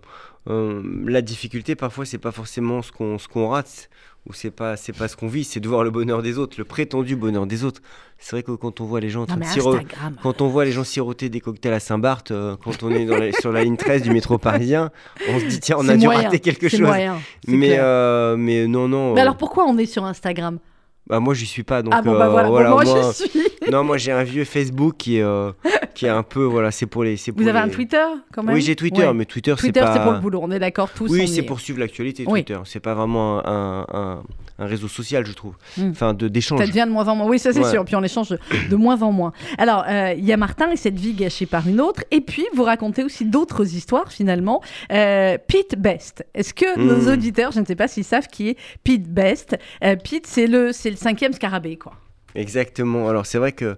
Speaker 2: euh, la difficulté parfois c'est pas forcément ce qu'on ce qu'on rate ou c'est pas c'est pas ce qu'on vit, c'est de voir le bonheur des autres, le prétendu bonheur des autres. C'est vrai que quand on voit les gens en
Speaker 1: Non
Speaker 2: train
Speaker 1: mais
Speaker 2: de siro-
Speaker 1: Instagram.
Speaker 2: quand on voit les gens siroter des cocktails à Saint-Barth, euh, quand on est dans la- sur la ligne 13 du métro parisien, on se dit tiens, on a dû rater quelque chose.
Speaker 1: moyen,
Speaker 2: Mais euh, mais non non.
Speaker 1: Mais alors pourquoi on est sur Instagram?
Speaker 2: bah, moi j'y suis pas donc
Speaker 1: Ah bon, bah
Speaker 2: euh,
Speaker 1: voilà, Bon, moi
Speaker 2: moi-
Speaker 1: j'y suis. (laughs)
Speaker 2: non moi j'ai un vieux Facebook qui est euh, qui est un peu voilà c'est pour les
Speaker 1: Vous avez un Twitter quand même
Speaker 2: Oui j'ai Twitter
Speaker 1: Ouais.
Speaker 2: mais Twitter, c'est
Speaker 1: Twitter,
Speaker 2: pas
Speaker 1: c'est pour le boulot, on est d'accord tous.
Speaker 2: Oui, c'est
Speaker 1: est.
Speaker 2: pour suivre l'actualité,
Speaker 1: Oui.
Speaker 2: Twitter. C'est pas vraiment un, un- un réseau social, je trouve.
Speaker 1: Hmm.
Speaker 2: Enfin, d'échange.
Speaker 1: Ça devient de moins en moins. Oui, ça c'est
Speaker 2: Ouais.
Speaker 1: sûr. Puis on échange de, de moins en moins. Alors, euh, il y a Martin et cette vie gâchée par une autre. Et puis, vous racontez aussi d'autres histoires finalement. Euh, Pete Best. Est-ce que
Speaker 2: Hmm.
Speaker 1: nos auditeurs, je ne sais pas s'ils savent qui est Pete Best. Euh, Pete, c'est le, c'est le cinquième scarabée, quoi.
Speaker 2: Exactement. Alors, c'est vrai que.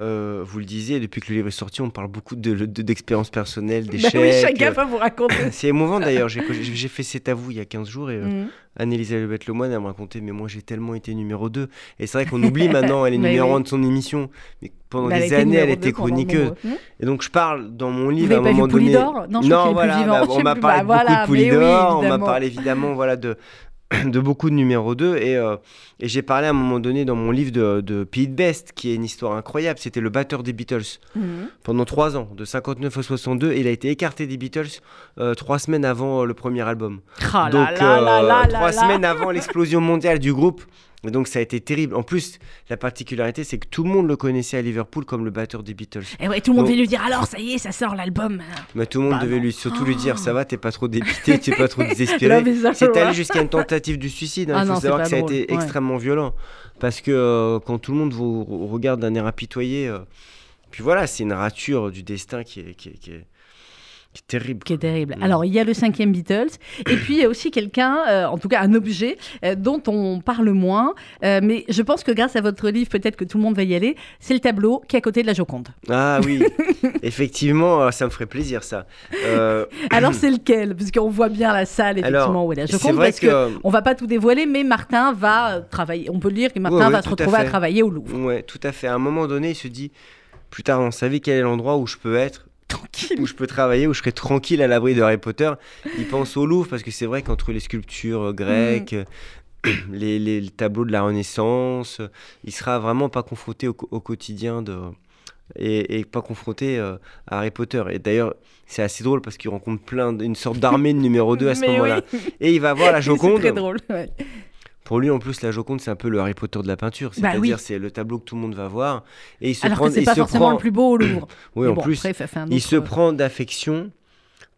Speaker 2: euh, vous le disiez, depuis que le livre est sorti, on parle beaucoup de- de- d'expériences personnelles,
Speaker 1: Bah
Speaker 2: d'échecs.
Speaker 1: oui, chacun
Speaker 2: euh,
Speaker 1: va vous raconter. (laughs)
Speaker 2: C'est émouvant d'ailleurs. J'ai fait C'est à vous il y a 15 jours et euh,
Speaker 1: Mhm.
Speaker 2: Anne-Elisabeth Lemoine elle me racontait Mais moi j'ai tellement été numéro 2. Et c'est vrai qu'on oublie (laughs) maintenant, elle est
Speaker 1: Mais
Speaker 2: numéro
Speaker 1: oui.
Speaker 2: 1 de son émission. Mais pendant
Speaker 1: Bah,
Speaker 2: des années, elle était chroniqueuse.
Speaker 1: Hmm
Speaker 2: Et donc je parle dans mon
Speaker 1: Vous
Speaker 2: livre
Speaker 1: n'avez
Speaker 2: à un
Speaker 1: pas vu
Speaker 2: moment donné.
Speaker 1: Non, je est
Speaker 2: voilà, bah, on m'a parlé
Speaker 1: Bah,
Speaker 2: de
Speaker 1: voilà, oui,
Speaker 2: on m'a parlé évidemment voilà, de, de beaucoup de numéro 2 et, euh, et j'ai parlé à un moment donné dans mon livre de, de Pete Best qui est une histoire incroyable, c'était le batteur des Beatles
Speaker 1: Mhm.
Speaker 2: pendant 3 ans, de 59 à 62 et il a été écarté des Beatles euh, 3 semaines avant euh, le premier album.
Speaker 1: Ah
Speaker 2: Donc
Speaker 1: là là
Speaker 2: euh,
Speaker 1: là
Speaker 2: semaines avant (laughs) l'explosion mondiale du groupe, Et donc ça a été terrible. En plus, la particularité, c'est que tout le monde le connaissait à Liverpool comme le batteur des Beatles.
Speaker 1: Et ouais, tout le monde
Speaker 2: Donc-
Speaker 1: veut lui dire alors, ça y est, ça sort l'album.
Speaker 2: Mais tout le monde
Speaker 1: Bah
Speaker 2: devait
Speaker 1: non.
Speaker 2: lui surtout lui dire
Speaker 1: Oh.
Speaker 2: ça va, t'es pas trop dépité, t'es pas trop (laughs) désespéré. C'est allé jusqu'à une tentative du suicide. hein.
Speaker 1: Ah
Speaker 2: Il faut
Speaker 1: non, c'est
Speaker 2: savoir que ça a été
Speaker 1: ouais.
Speaker 2: extrêmement violent. Parce que euh, quand tout le monde vous vous regarde d'un air apitoyé, euh, puis voilà, c'est une rature du destin qui est, qui est, qui est- qui est terrible.
Speaker 1: Qui est terrible.
Speaker 2: Mm.
Speaker 1: Alors, il y a le cinquième Beatles, et puis il y a aussi quelqu'un, euh, en tout cas un objet, euh, dont on parle moins, euh, mais je pense que grâce à votre livre, peut-être que tout le monde va y aller, c'est le tableau qui est à côté de la Joconde.
Speaker 2: Ah oui, (laughs) effectivement, ça me ferait plaisir ça.
Speaker 1: Alors, c'est (clears throat) lequel? Parce qu'on voit bien la salle, effectivement,
Speaker 2: Alors,
Speaker 1: où est la Joconde, parce que...
Speaker 2: que-
Speaker 1: On va pas tout dévoiler, mais Martin va travailler. On peut le dire que Martin
Speaker 2: Ouais, ouais,
Speaker 1: va se
Speaker 2: à
Speaker 1: retrouver à, travailler au Louvre.
Speaker 2: Ouais, tout à fait. À un moment donné, il se dit, plus tard dans sa vie, quel est l'endroit où je peux être
Speaker 1: Tranquille.
Speaker 2: où je peux travailler, où je serai tranquille à l'abri de Harry Potter. Il pense au Louvre parce que c'est vrai qu'entre les sculptures euh, grecques, euh, les, les- les tableaux de la Renaissance, il sera vraiment pas confronté au, quotidien de et, et pas confronté euh, à Harry Potter. Et d'ailleurs, c'est assez drôle parce qu'il rencontre plein d'une sorte d'armée de numéro 2 à ce (laughs) moment-là.
Speaker 1: oui.
Speaker 2: Et il va voir la (laughs)
Speaker 1: C'est
Speaker 2: Joconde.
Speaker 1: très drôle. ouais.
Speaker 2: Pour lui, en plus, la Joconde, c'est un peu le Harry Potter de la peinture.
Speaker 1: Bah
Speaker 2: C'est-à-dire,
Speaker 1: oui.
Speaker 2: c'est le tableau que tout le monde va voir. Et il se
Speaker 1: Alors
Speaker 2: prend,
Speaker 1: que c'est pas
Speaker 2: se
Speaker 1: forcément
Speaker 2: prend-
Speaker 1: le plus beau au Louvre. (clears throat)
Speaker 2: Oui,
Speaker 1: Mais
Speaker 2: en
Speaker 1: bon,
Speaker 2: plus,
Speaker 1: après,
Speaker 2: il se prend d'affection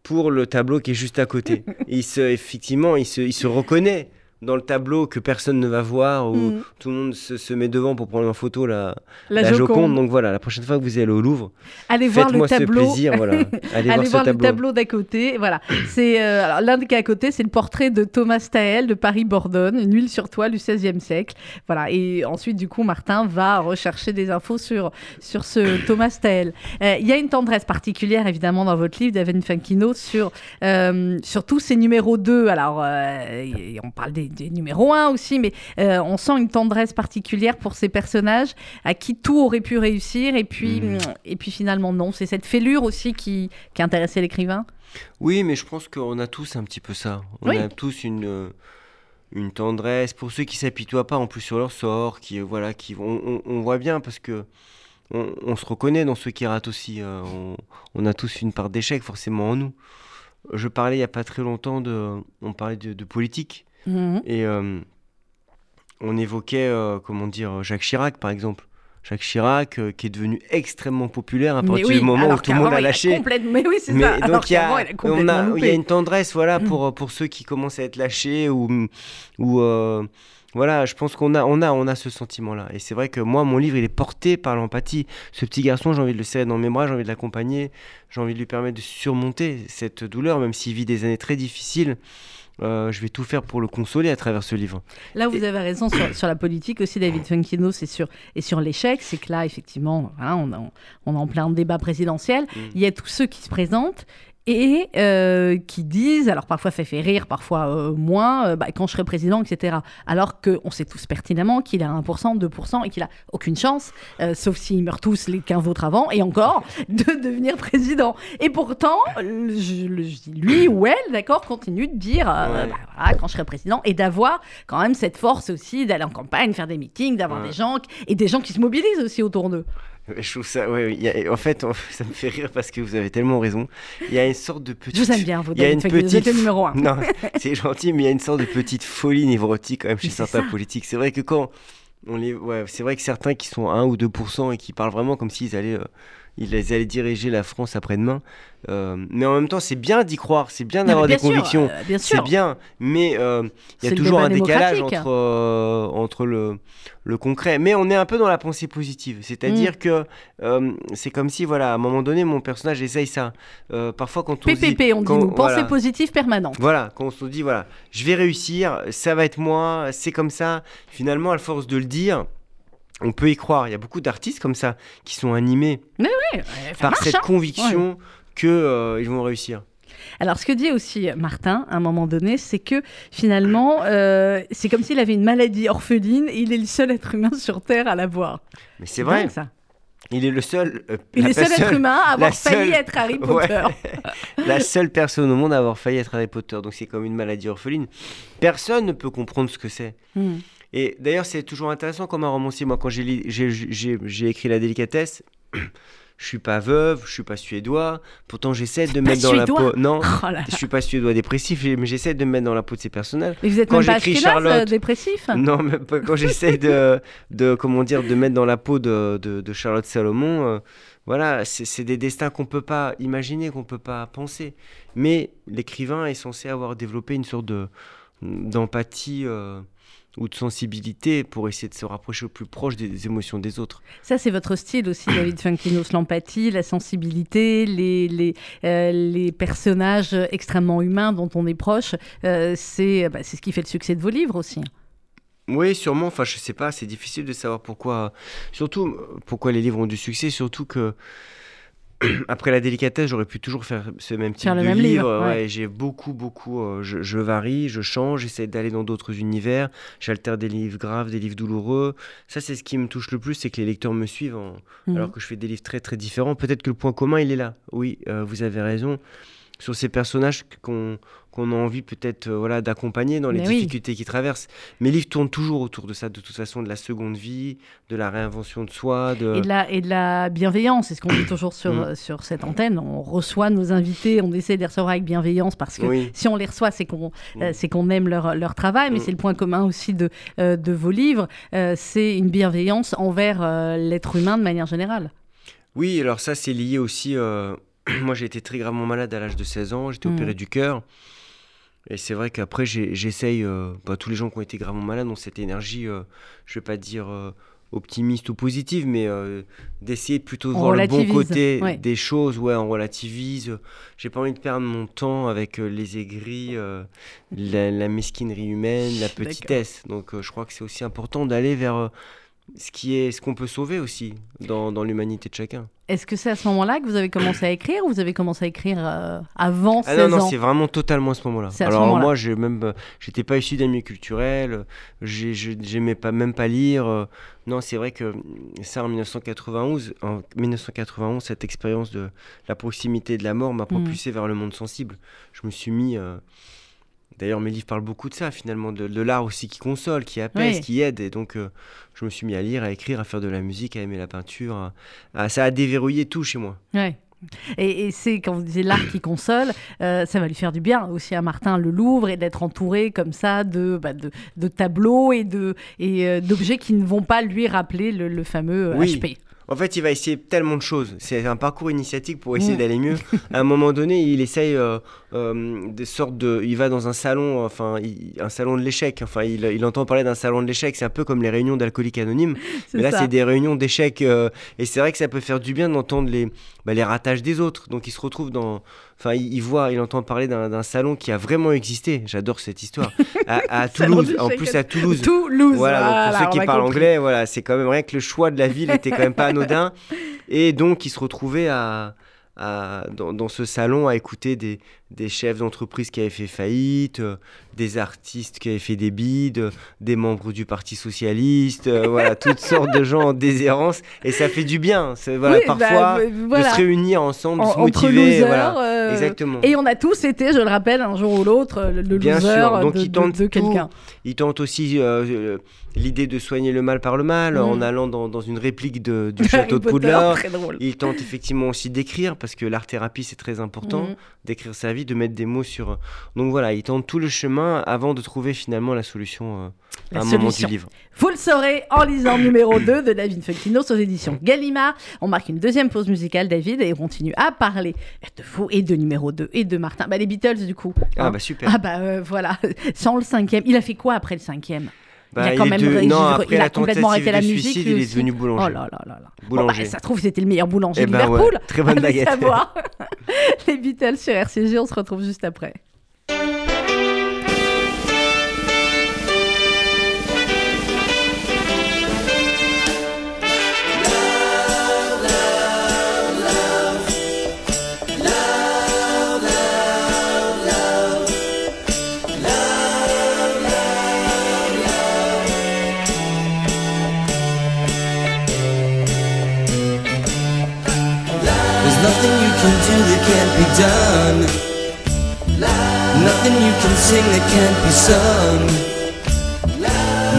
Speaker 2: pour le tableau qui est juste à côté. (laughs) il se, effectivement, il se, il se reconnaît dans le tableau que personne ne va voir, où
Speaker 1: Mm.
Speaker 2: tout le monde se, se met devant pour prendre en photo la,
Speaker 1: La,
Speaker 2: la
Speaker 1: Joconde.
Speaker 2: Joconde. Donc voilà, la prochaine fois que vous allez au Louvre,
Speaker 1: Allez voir le tableau.
Speaker 2: plaisir. Voilà. (laughs) Allez,
Speaker 1: Allez
Speaker 2: voir
Speaker 1: le
Speaker 2: tableau.
Speaker 1: d'à côté. Voilà. C'est euh, l'un des cas à côté, c'est le portrait de Thomas Tael de Paris-Bordone, une huile sur toile du XVIe siècle. Voilà. Et ensuite, du coup, Martin va rechercher des infos sur sur ce Thomas Tael. Euh, Il y a une tendresse particulière, évidemment, dans votre livre, Daven Fankino, sur euh, sur tous ces numéros 2. Alors, euh, on parle des, des numéros 1 aussi, mais euh, on sent une tendresse particulière pour ces personnages à qui tout aurait pu réussir et puis
Speaker 2: Mhm.
Speaker 1: et puis finalement non. C'est cette fêlure aussi qui qui intéressait l'écrivain.
Speaker 2: Oui, mais je pense qu'on a tous un petit peu ça. On
Speaker 1: Oui.
Speaker 2: a tous une, euh, une tendresse pour ceux qui s'apitoient pas en plus sur leur sort, qui euh, voilà, qui on, on- on voit bien parce que on, on se reconnaît dans ceux qui ratent aussi. euh, on, on a tous une part d'échec forcément en nous. Je parlais il y a pas très longtemps de, on parlait de, de politique
Speaker 1: Mhm.
Speaker 2: et euh, on évoquait euh, comment dire Jacques Chirac par exemple. Jacques Chirac euh, qui est devenu extrêmement populaire à partir
Speaker 1: oui,
Speaker 2: du moment où tout le monde a
Speaker 1: il
Speaker 2: lâché.
Speaker 1: complètement- Mais oui, c'est
Speaker 2: Mais
Speaker 1: ça.
Speaker 2: Donc il y, a,
Speaker 1: il a
Speaker 2: on
Speaker 1: complètement
Speaker 2: a- il y
Speaker 1: loupé.
Speaker 2: a une tendresse voilà pour, pour ceux qui commencent à être lâchés ou ou euh, voilà je pense qu'on a on a on a ce sentiment là et c'est vrai que moi mon livre il est porté par l'empathie ce petit garçon j'ai envie de le serrer dans mes bras j'ai envie de l'accompagner j'ai envie de lui permettre de surmonter cette douleur même s'il vit des années très difficiles Euh, je vais tout faire pour le consoler à travers ce livre
Speaker 1: Là, vous avez raison sur, sur la politique aussi, David Funkino, c'est sur, et sur l'échec. C'est que là, effectivement, voilà, on, a- on est en plein débat présidentiel.
Speaker 2: Mm.
Speaker 1: Il y a tous ceux qui se présentent et euh, qui disent, alors parfois ça fait rire, parfois euh, moins, euh, bah, quand je serai président, etc. Alors qu'on sait tous pertinemment qu'il a 1%, 2% et qu'il a aucune chance, sauf s'ils meurent tous les 15 autres avant, et encore, (laughs) de devenir président. Et pourtant, je- je lui ou elle, d'accord, continue de dire,
Speaker 2: Ouais.
Speaker 1: bah, voilà, quand je serai président, et d'avoir quand même cette force aussi d'aller en campagne, faire des meetings, d'avoir
Speaker 2: Ouais.
Speaker 1: des gens, et des gens qui se mobilisent aussi autour d'eux.
Speaker 2: Je trouve ça ouais, a- en fait on- (laughs) ça me fait rire parce que vous avez tellement raison il y a une sorte de petite
Speaker 1: Je vous aime bien, vous,
Speaker 2: il y a une petite
Speaker 1: numéro un. (laughs)
Speaker 2: Non, c'est gentil, mais il y a une sorte de petite folie névrotique quand même chez
Speaker 1: Mais
Speaker 2: certains politiques. C'est vrai que quand on les, ouais, c'est vrai que certains qui sont à 1 ou 2% et qui parlent vraiment comme s'ils allaient, euh, ils allaient diriger la France après-demain. euh, mais en même temps, c'est bien d'y croire, c'est bien d'avoir des
Speaker 1: sûr,
Speaker 2: convictions.
Speaker 1: euh, bien
Speaker 2: C'est bien, mais euh, il y a toujours un décalage entre, entre le, le concret. Mais on est un peu dans la pensée positive. C'est-à-dire
Speaker 1: Mm.
Speaker 2: que c'est comme si, voilà, à un moment donné, mon personnage essaye ça. Parfois, quand on se dit-
Speaker 1: PPP, on dit pensée positive permanente.
Speaker 2: Voilà, quand on se dit, voilà, je vais réussir, ça va être moi, c'est comme ça. Finalement, à force de le dire, on peut y croire. Il y a beaucoup d'artistes comme ça qui sont animés
Speaker 1: Ouais, euh,
Speaker 2: par
Speaker 1: marche,
Speaker 2: cette
Speaker 1: hein.
Speaker 2: conviction que euh, ils vont réussir.
Speaker 1: Alors, ce que dit aussi Martin, à un moment donné, c'est que finalement, euh, c'est comme s'il avait une maladie orpheline et il est le seul être humain sur Terre à l'avoir.
Speaker 2: Mais c'est vrai,
Speaker 1: dingue, ça.
Speaker 2: il est le seul. euh,
Speaker 1: Il
Speaker 2: la
Speaker 1: est le seul être humain à (laughs) avoir failli
Speaker 2: seule-
Speaker 1: être Harry (laughs)
Speaker 2: Ouais.
Speaker 1: Potter. (laughs)
Speaker 2: la seule personne au monde à avoir failli être Harry Potter. Donc c'est comme une maladie orpheline. Personne ne peut comprendre ce que c'est.
Speaker 1: Hmm.
Speaker 2: Et d'ailleurs, c'est toujours intéressant comme un romancier. Moi, quand j'ai écrit La délicatesse, (clears throat) je suis pas veuve, je suis pas suédois. Pourtant, j'essaie de mettre dans la peau. Non, (laughs)
Speaker 1: Oh là là.
Speaker 2: je suis pas suédois dépressif, mais j'essaie de me mettre dans la peau de ces personnages.
Speaker 1: Et vous êtes
Speaker 2: Quand j'écris
Speaker 1: Ashkenaz,
Speaker 2: Charlotte-
Speaker 1: euh, dépressif?
Speaker 2: Non, mais quand j'essaie de, de, comment dire, de mettre dans la peau de, de, de Charlotte Salomon, euh, voilà, c'est c'est des destins qu'on peut pas imaginer, qu'on peut pas penser. Mais l'écrivain est censé avoir développé une sorte de d'empathie euh, ou de sensibilité pour essayer de se rapprocher au plus proche des émotions des autres.
Speaker 1: Ça, c'est votre style aussi, David Funkinos, l'empathie, la sensibilité, les, les, euh, les personnages extrêmement humains dont on est proche. Euh, c'est bah, c'est ce qui fait le succès de vos livres aussi.
Speaker 2: Oui, sûrement. Enfin, je sais pas. C'est difficile de savoir pourquoi. Surtout, pourquoi les livres ont du succès. Surtout que (clears throat) après la délicatesse, j'aurais pu toujours faire ce même type
Speaker 1: Faire
Speaker 2: de
Speaker 1: même
Speaker 2: livre.
Speaker 1: livre, ouais.
Speaker 2: ouais, j'ai beaucoup, beaucoup. euh, je, je varie, je change, j'essaie d'aller dans d'autres univers. J'altère des livres graves, des livres douloureux. Ça, c'est ce qui me touche le plus, c'est que les lecteurs me suivent en-
Speaker 1: Mhm.
Speaker 2: alors que je fais des livres très, très différents. Peut-être que le point commun, il est là. Oui, euh, vous avez raison. Sur ces personnages qu'on a envie peut-être euh, voilà, d'accompagner dans les
Speaker 1: Mais oui.
Speaker 2: difficultés qu'ils traversent. Mes livres tournent toujours autour de ça, de toute façon, de la seconde vie, de la réinvention de soi. De...
Speaker 1: Et de, la, et de la bienveillance, c'est ce qu'on dit toujours sur,
Speaker 2: Mm.
Speaker 1: euh, sur cette antenne. On reçoit nos invités, on essaie de les recevoir avec bienveillance parce que
Speaker 2: Oui.
Speaker 1: si on les reçoit, c'est qu'on euh,
Speaker 2: Mm.
Speaker 1: c'est qu'on aime leur, leur travail, mais
Speaker 2: Mm.
Speaker 1: c'est le point commun aussi de, euh, de vos livres. C'est une bienveillance envers l'être humain de manière générale.
Speaker 2: Oui, alors ça, c'est lié aussi. (clears throat) Moi, j'ai été très gravement malade à l'âge de 16 ans. J'étais opéré du cœur. Et c'est vrai qu'après, j'essaye. euh, bah, tous les gens qui ont été gravement malades ont cette énergie, euh, je vais pas dire euh, optimiste ou positive, mais euh, d'essayer de plutôt
Speaker 1: On
Speaker 2: voir le bon côté
Speaker 1: ouais.
Speaker 2: des choses. Ouais, on relativise. J'ai pas envie de perdre mon temps avec les aigris, la, la mesquinerie humaine, la petitesse. Donc, je crois que c'est aussi important d'aller vers. Ce qui est ce qu'on peut sauver aussi dans, dans l'humanité de chacun.
Speaker 1: Est-ce que c'est à ce moment-là que vous avez commencé à écrire ou vous avez commencé à écrire euh, avant
Speaker 2: Ah
Speaker 1: 16
Speaker 2: non, non,
Speaker 1: ans
Speaker 2: c'est vraiment totalement à ce moment-là.
Speaker 1: Ce
Speaker 2: Alors moi, j'ai même, euh, j'étais pas issu d'un milieu culturel, euh, j'aimais pas même pas lire. Non, c'est vrai que ça en 1991, en 1991, cette expérience de la proximité de la mort m'a propulsé vers le monde sensible. Je me suis mis. euh, D'ailleurs, mes livres parlent beaucoup de ça, finalement, de, de l'art aussi qui console, qui apaise,
Speaker 1: Oui.
Speaker 2: qui aide. Et donc, euh, je me suis mis à lire, à écrire, à faire de la musique, à aimer la peinture. à- à- ça a déverrouillé tout chez moi.
Speaker 1: Ouais. Et, et c'est quand vous disiez l'art qui console, euh, ça va lui faire du bien aussi à Martin le Louvre et d'être entouré comme ça de, bah, de, de tableaux et de et euh, d'objets qui ne vont pas lui rappeler le, le fameux
Speaker 2: Oui.
Speaker 1: HP.
Speaker 2: En fait, il va essayer tellement de choses. C'est un parcours initiatique pour essayer
Speaker 1: Mm.
Speaker 2: d'aller mieux. (laughs) À un moment donné, il essaye euh, euh, des sortes de. Il va dans un salon, enfin, il- un salon de l'échec. Enfin, il, il entend parler d'un salon de l'échec. C'est un peu comme les réunions d'alcooliques anonymes. (laughs) Mais là, c'est des réunions d'échecs. euh, et c'est vrai que ça peut faire du bien d'entendre les, bah, les ratages des autres. Donc, il se retrouve dans. Enfin, il, il voit, il entend parler d'un salon qui a vraiment existé. J'adore cette histoire. (laughs) À, Toulouse. En plus, à Toulouse.
Speaker 1: Toulouse.
Speaker 2: Voilà,
Speaker 1: voilà,
Speaker 2: pour ceux qui parlent
Speaker 1: compris.
Speaker 2: anglais, voilà, c'est quand même rien que le choix de la ville était quand même pas (laughs) anodin. Et donc, il se retrouvait à, à- dans, dans ce salon à écouter des, des chefs d'entreprise qui avaient fait faillite, euh, des artistes qui avaient fait des bides, euh, des membres du Parti Socialiste, euh, voilà, (laughs) toutes sortes de gens en déshérence. Et ça fait du bien, voilà,
Speaker 1: Oui, bah,
Speaker 2: parfois, de se réunir ensemble, de
Speaker 1: En-
Speaker 2: se
Speaker 1: entre
Speaker 2: motiver.
Speaker 1: losers,
Speaker 2: voilà.
Speaker 1: euh,
Speaker 2: Exactement.
Speaker 1: Et on a tous été, je le rappelle, un jour ou l'autre, le, le
Speaker 2: Bien
Speaker 1: loser
Speaker 2: sûr, donc
Speaker 1: de, quelqu'un.
Speaker 2: Il tente aussi l'idée de soigner le mal par le mal
Speaker 1: Mm.
Speaker 2: en allant dans, dans une réplique de- du (laughs) château de Poudlard. Il tente effectivement aussi d'écrire parce que l'art-thérapie c'est très important,
Speaker 1: Mhm.
Speaker 2: d'écrire sa vie, de mettre des mots sur. Donc voilà, il tente tout le chemin avant de trouver finalement la solution euh,
Speaker 1: La
Speaker 2: à un moment du livre.
Speaker 1: Vous le saurez en lisant numéro 2 de David Funkinos aux éditions Gallimard. On marque une deuxième pause musicale, David, et on continue à parler de vous et de numéro 2 et de Martin. Bah, les Beatles, du coup.
Speaker 2: Ah
Speaker 1: hein.
Speaker 2: bah super.
Speaker 1: Ah bah euh, voilà, (laughs) sans le cinquième. Il a fait quoi après le cinquième?
Speaker 2: Bah,
Speaker 1: il a quand
Speaker 2: est
Speaker 1: même
Speaker 2: de-
Speaker 1: ré-
Speaker 2: non,
Speaker 1: il
Speaker 2: après
Speaker 1: a
Speaker 2: la
Speaker 1: complètement arrêté la musique,
Speaker 2: suicide, il est devenu
Speaker 1: Oh
Speaker 2: boulanger.
Speaker 1: là là là là.
Speaker 2: Boulanger.
Speaker 1: Bon, bah, ça se trouve, c'était le meilleur boulanger
Speaker 2: Eh
Speaker 1: de
Speaker 2: ben
Speaker 1: Liverpool.
Speaker 2: ouais, très bonne (laughs) baguette.
Speaker 1: savoir. (laughs) les Beatles sur RCG, on se retrouve juste après.
Speaker 5: Nothing you can sing that can't be sung.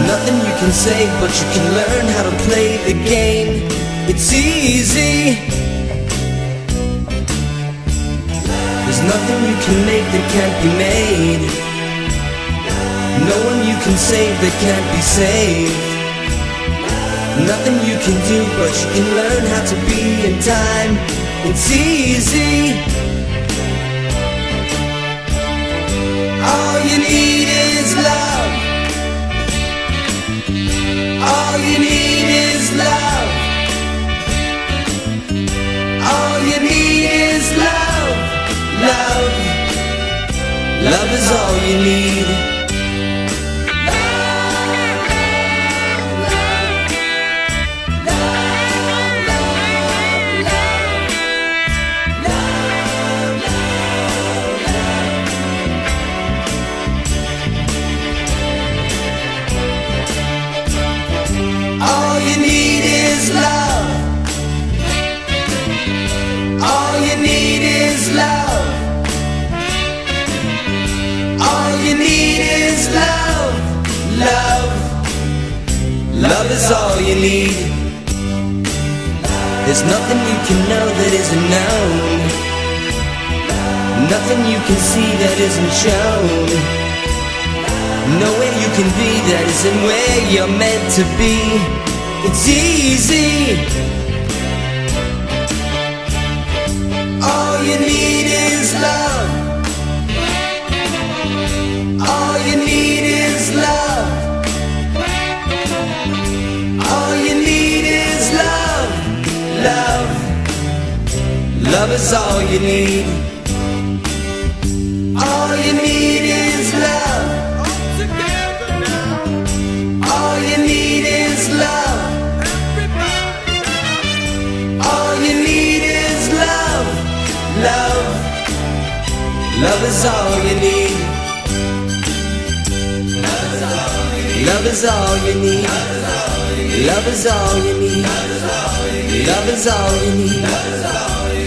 Speaker 5: Nothing you can say but you can learn how to play the game. It's easy. There's nothing you can make that can't be made. No one you can save that can't be saved. Nothing you can do but you can learn how to be in time. It's easy. You need is love. All you need is love. All you need is love. Love. Love is all you need. Love. Love is all you need. There's nothing you can know that isn't known. Nothing you can see that isn't shown. Nowhere you can be that isn't where you're meant to be. It's easy. All you need is love. Is all you need. All you need is love. All you need is love. All you need is love. Love. Love is all you need. Love is all you need. Love is all you need. Love is all you need.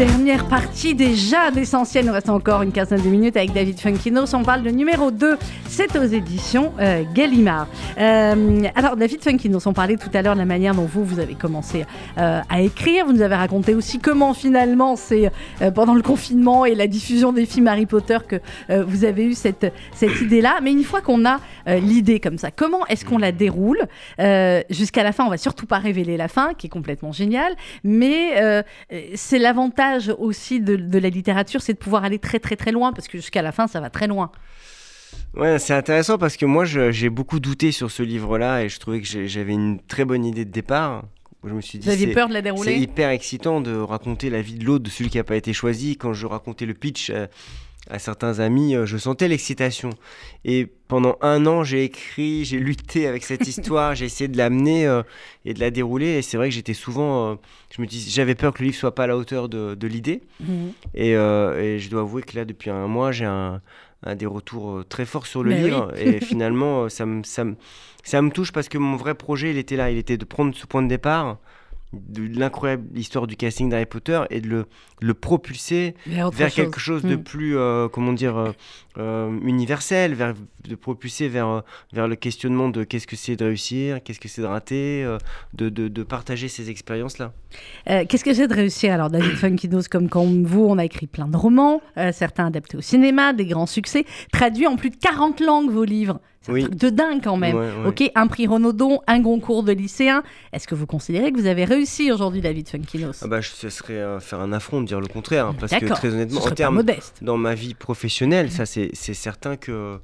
Speaker 1: Dernière partie déjà d'essentiel. Nous reste encore une quinzaine de minutes avec David Funkinos. On parle de numéro 2. C'est aux éditions euh, Gallimard. Euh, alors, David Funkinos, on parlait tout à l'heure de la manière dont vous, vous avez commencé euh, à écrire. Vous nous avez raconté aussi comment finalement c'est pendant le confinement et la diffusion des films Harry Potter que vous avez eu cette, cette idée-là. Mais une fois qu'on a l'idée comme ça, comment est-ce qu'on la déroule Jusqu'à la fin, on va surtout pas révéler la fin, qui est complètement géniale. Mais c'est l'avantage aussi de, de la littérature, c'est de pouvoir aller très très très loin, parce que jusqu'à la fin, ça va très loin.
Speaker 2: Ouais, c'est intéressant parce que moi, j'ai beaucoup douté sur ce livre-là et je trouvais que j'avais une très bonne idée de départ. Je me suis dit,
Speaker 1: Vous aviez
Speaker 2: c'est-
Speaker 1: peur de la
Speaker 2: c'est
Speaker 1: dérouler
Speaker 2: hyper excitant de raconter la vie de l'autre, de celui qui n'a pas été choisi. Quand je racontais le pitch euh, à certains amis, euh, je sentais l'excitation. Et pendant un an, j'ai écrit, j'ai lutté avec cette (laughs) histoire, j'ai essayé de l'amener euh, et de la dérouler. Et c'est vrai que j'étais souvent, euh, je me dis, j'avais peur que le livre soit pas à la hauteur de, de l'idée.
Speaker 1: Mhm.
Speaker 2: Et, euh, et je dois avouer que là, depuis un mois, j'ai un, un des retours très forts sur le
Speaker 1: Mais
Speaker 2: livre. Et (laughs) finalement, ça me, ça, me, ça me touche parce que mon vrai projet, il était là. Il était de prendre ce point de départ de l'incroyable histoire du casting d'Harry Potter et de le, le propulser
Speaker 1: Vers, chose.
Speaker 2: quelque chose de
Speaker 1: Mm.
Speaker 2: plus, euh, comment dire, euh, euh, universel, vers, de propulser vers, vers le questionnement de qu'est-ce que c'est de réussir, qu'est-ce que c'est de rater, euh, de, de, de partager ces expériences-là.
Speaker 1: Qu'est-ce que c'est de réussir? Alors, David (coughs) Funkinos, comme, comme vous, on a écrit plein de romans, certains adaptés au cinéma, des grands succès, traduits en plus de 40 langues, vos livres. C'est
Speaker 2: Oui.
Speaker 1: un truc de dingue quand même.
Speaker 2: Ouais, ouais.
Speaker 1: Ok, un prix Renaudon, un concours de lycéen. Est-ce que vous considérez que vous avez réussi aujourd'hui, David Funkinos
Speaker 2: Ah bah, je- ce serait euh, faire un affront de dire le contraire, hein, parce que très honnêtement, en termes
Speaker 1: modeste.
Speaker 2: dans ma vie professionnelle, ça c'est certain que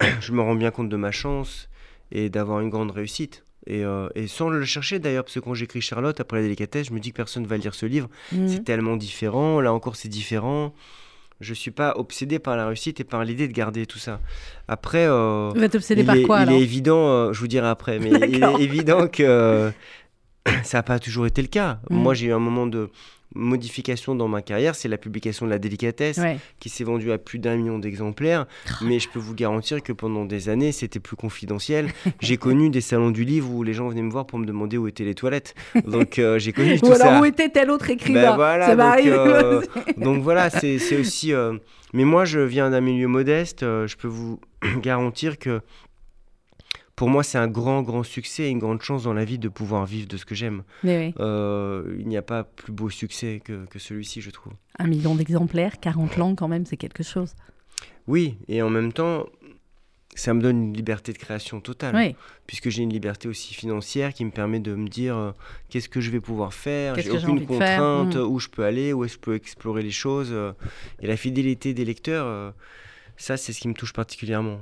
Speaker 2: (coughs) je me rends bien compte de ma chance et d'avoir une grande réussite. Et, euh, et sans le chercher d'ailleurs, parce que quand j'écris Charlotte, après la délicatesse, je me dis que personne va lire ce livre.
Speaker 1: Mhm.
Speaker 2: C'est tellement différent, là encore c'est différent. Je suis pas obsédé par la réussite et par l'idée de garder tout ça. Après, euh,
Speaker 1: vas t'obséder
Speaker 2: il,
Speaker 1: par
Speaker 2: est,
Speaker 1: quoi
Speaker 2: il
Speaker 1: alors
Speaker 2: est évident, euh, je vous dirai après, mais (laughs) il est évident que (coughs) ça n'a pas toujours été le cas.
Speaker 1: Mm.
Speaker 2: Moi, j'ai eu un moment de modification dans ma carrière, c'est la publication de la délicatesse
Speaker 1: Ouais.
Speaker 2: qui s'est vendue à plus d'un million d'exemplaires. mais je peux vous garantir que pendant des années, c'était plus confidentiel. J'ai connu des salons du livre où les gens venaient me voir pour me demander où étaient les toilettes. Donc euh, j'ai connu (laughs) tout
Speaker 1: Ou alors
Speaker 2: ça.
Speaker 1: où était tel autre écrivain?
Speaker 2: Ben voilà,
Speaker 1: Ça
Speaker 2: donc, euh, donc voilà, c'est aussi. euh, Mais moi, je viens d'un milieu modeste. je peux vous (clears throat) garantir que pour moi, c'est un grand, grand succès et une grande chance dans la vie de pouvoir vivre de ce que j'aime.
Speaker 1: Oui.
Speaker 2: Euh, il n'y a pas plus beau succès que, que celui-ci, je trouve.
Speaker 1: Un million d'exemplaires, 40 langues quand même, c'est quelque chose.
Speaker 2: Oui, et en même temps, ça me donne une liberté de création totale.
Speaker 1: Oui.
Speaker 2: Puisque j'ai une liberté aussi financière qui me permet de me dire euh, qu'est-ce que je vais pouvoir faire. J'ai aucune contrainte,
Speaker 1: mm.
Speaker 2: où je peux aller, où est-ce que je peux explorer les choses. euh, et la fidélité des lecteurs, euh, ça, c'est ce qui me touche particulièrement.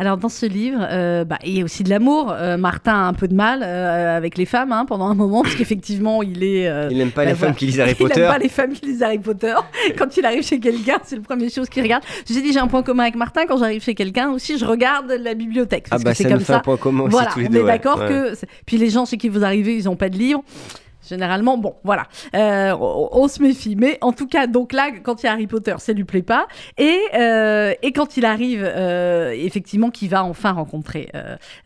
Speaker 1: Alors dans ce livre, euh, bah, il y a aussi de l'amour. Euh, Martin a un peu de mal euh, avec les femmes hein, pendant un moment, parce qu'effectivement, il est...
Speaker 2: Il n'aime pas
Speaker 1: bah,
Speaker 2: les
Speaker 1: voilà.
Speaker 2: femmes qui lisent Harry (laughs)
Speaker 1: Il
Speaker 2: Potter.
Speaker 1: n'aime pas les femmes qui lisent Harry Potter. (laughs) Quand il arrive chez quelqu'un, c'est la première chose qu'il regarde. J'ai dit, j'ai un point commun avec Martin. Quand j'arrive chez quelqu'un aussi, je regarde la bibliothèque.
Speaker 2: Ah bah
Speaker 1: que c'est comme
Speaker 2: fait
Speaker 1: ça.
Speaker 2: un point commun aussi
Speaker 1: Voilà,
Speaker 2: tous les
Speaker 1: on est
Speaker 2: ouais.
Speaker 1: d'accord
Speaker 2: Ouais.
Speaker 1: que. Puis les gens chez qui vous arrivez, ils n'ont pas de livre. Généralement, bon, voilà, Euh, on, on se méfie. Mais en tout cas, donc là, quand il y a Harry Potter, ça lui plaît pas. Et, euh, et quand il arrive, euh, effectivement, qu'il va enfin rencontrer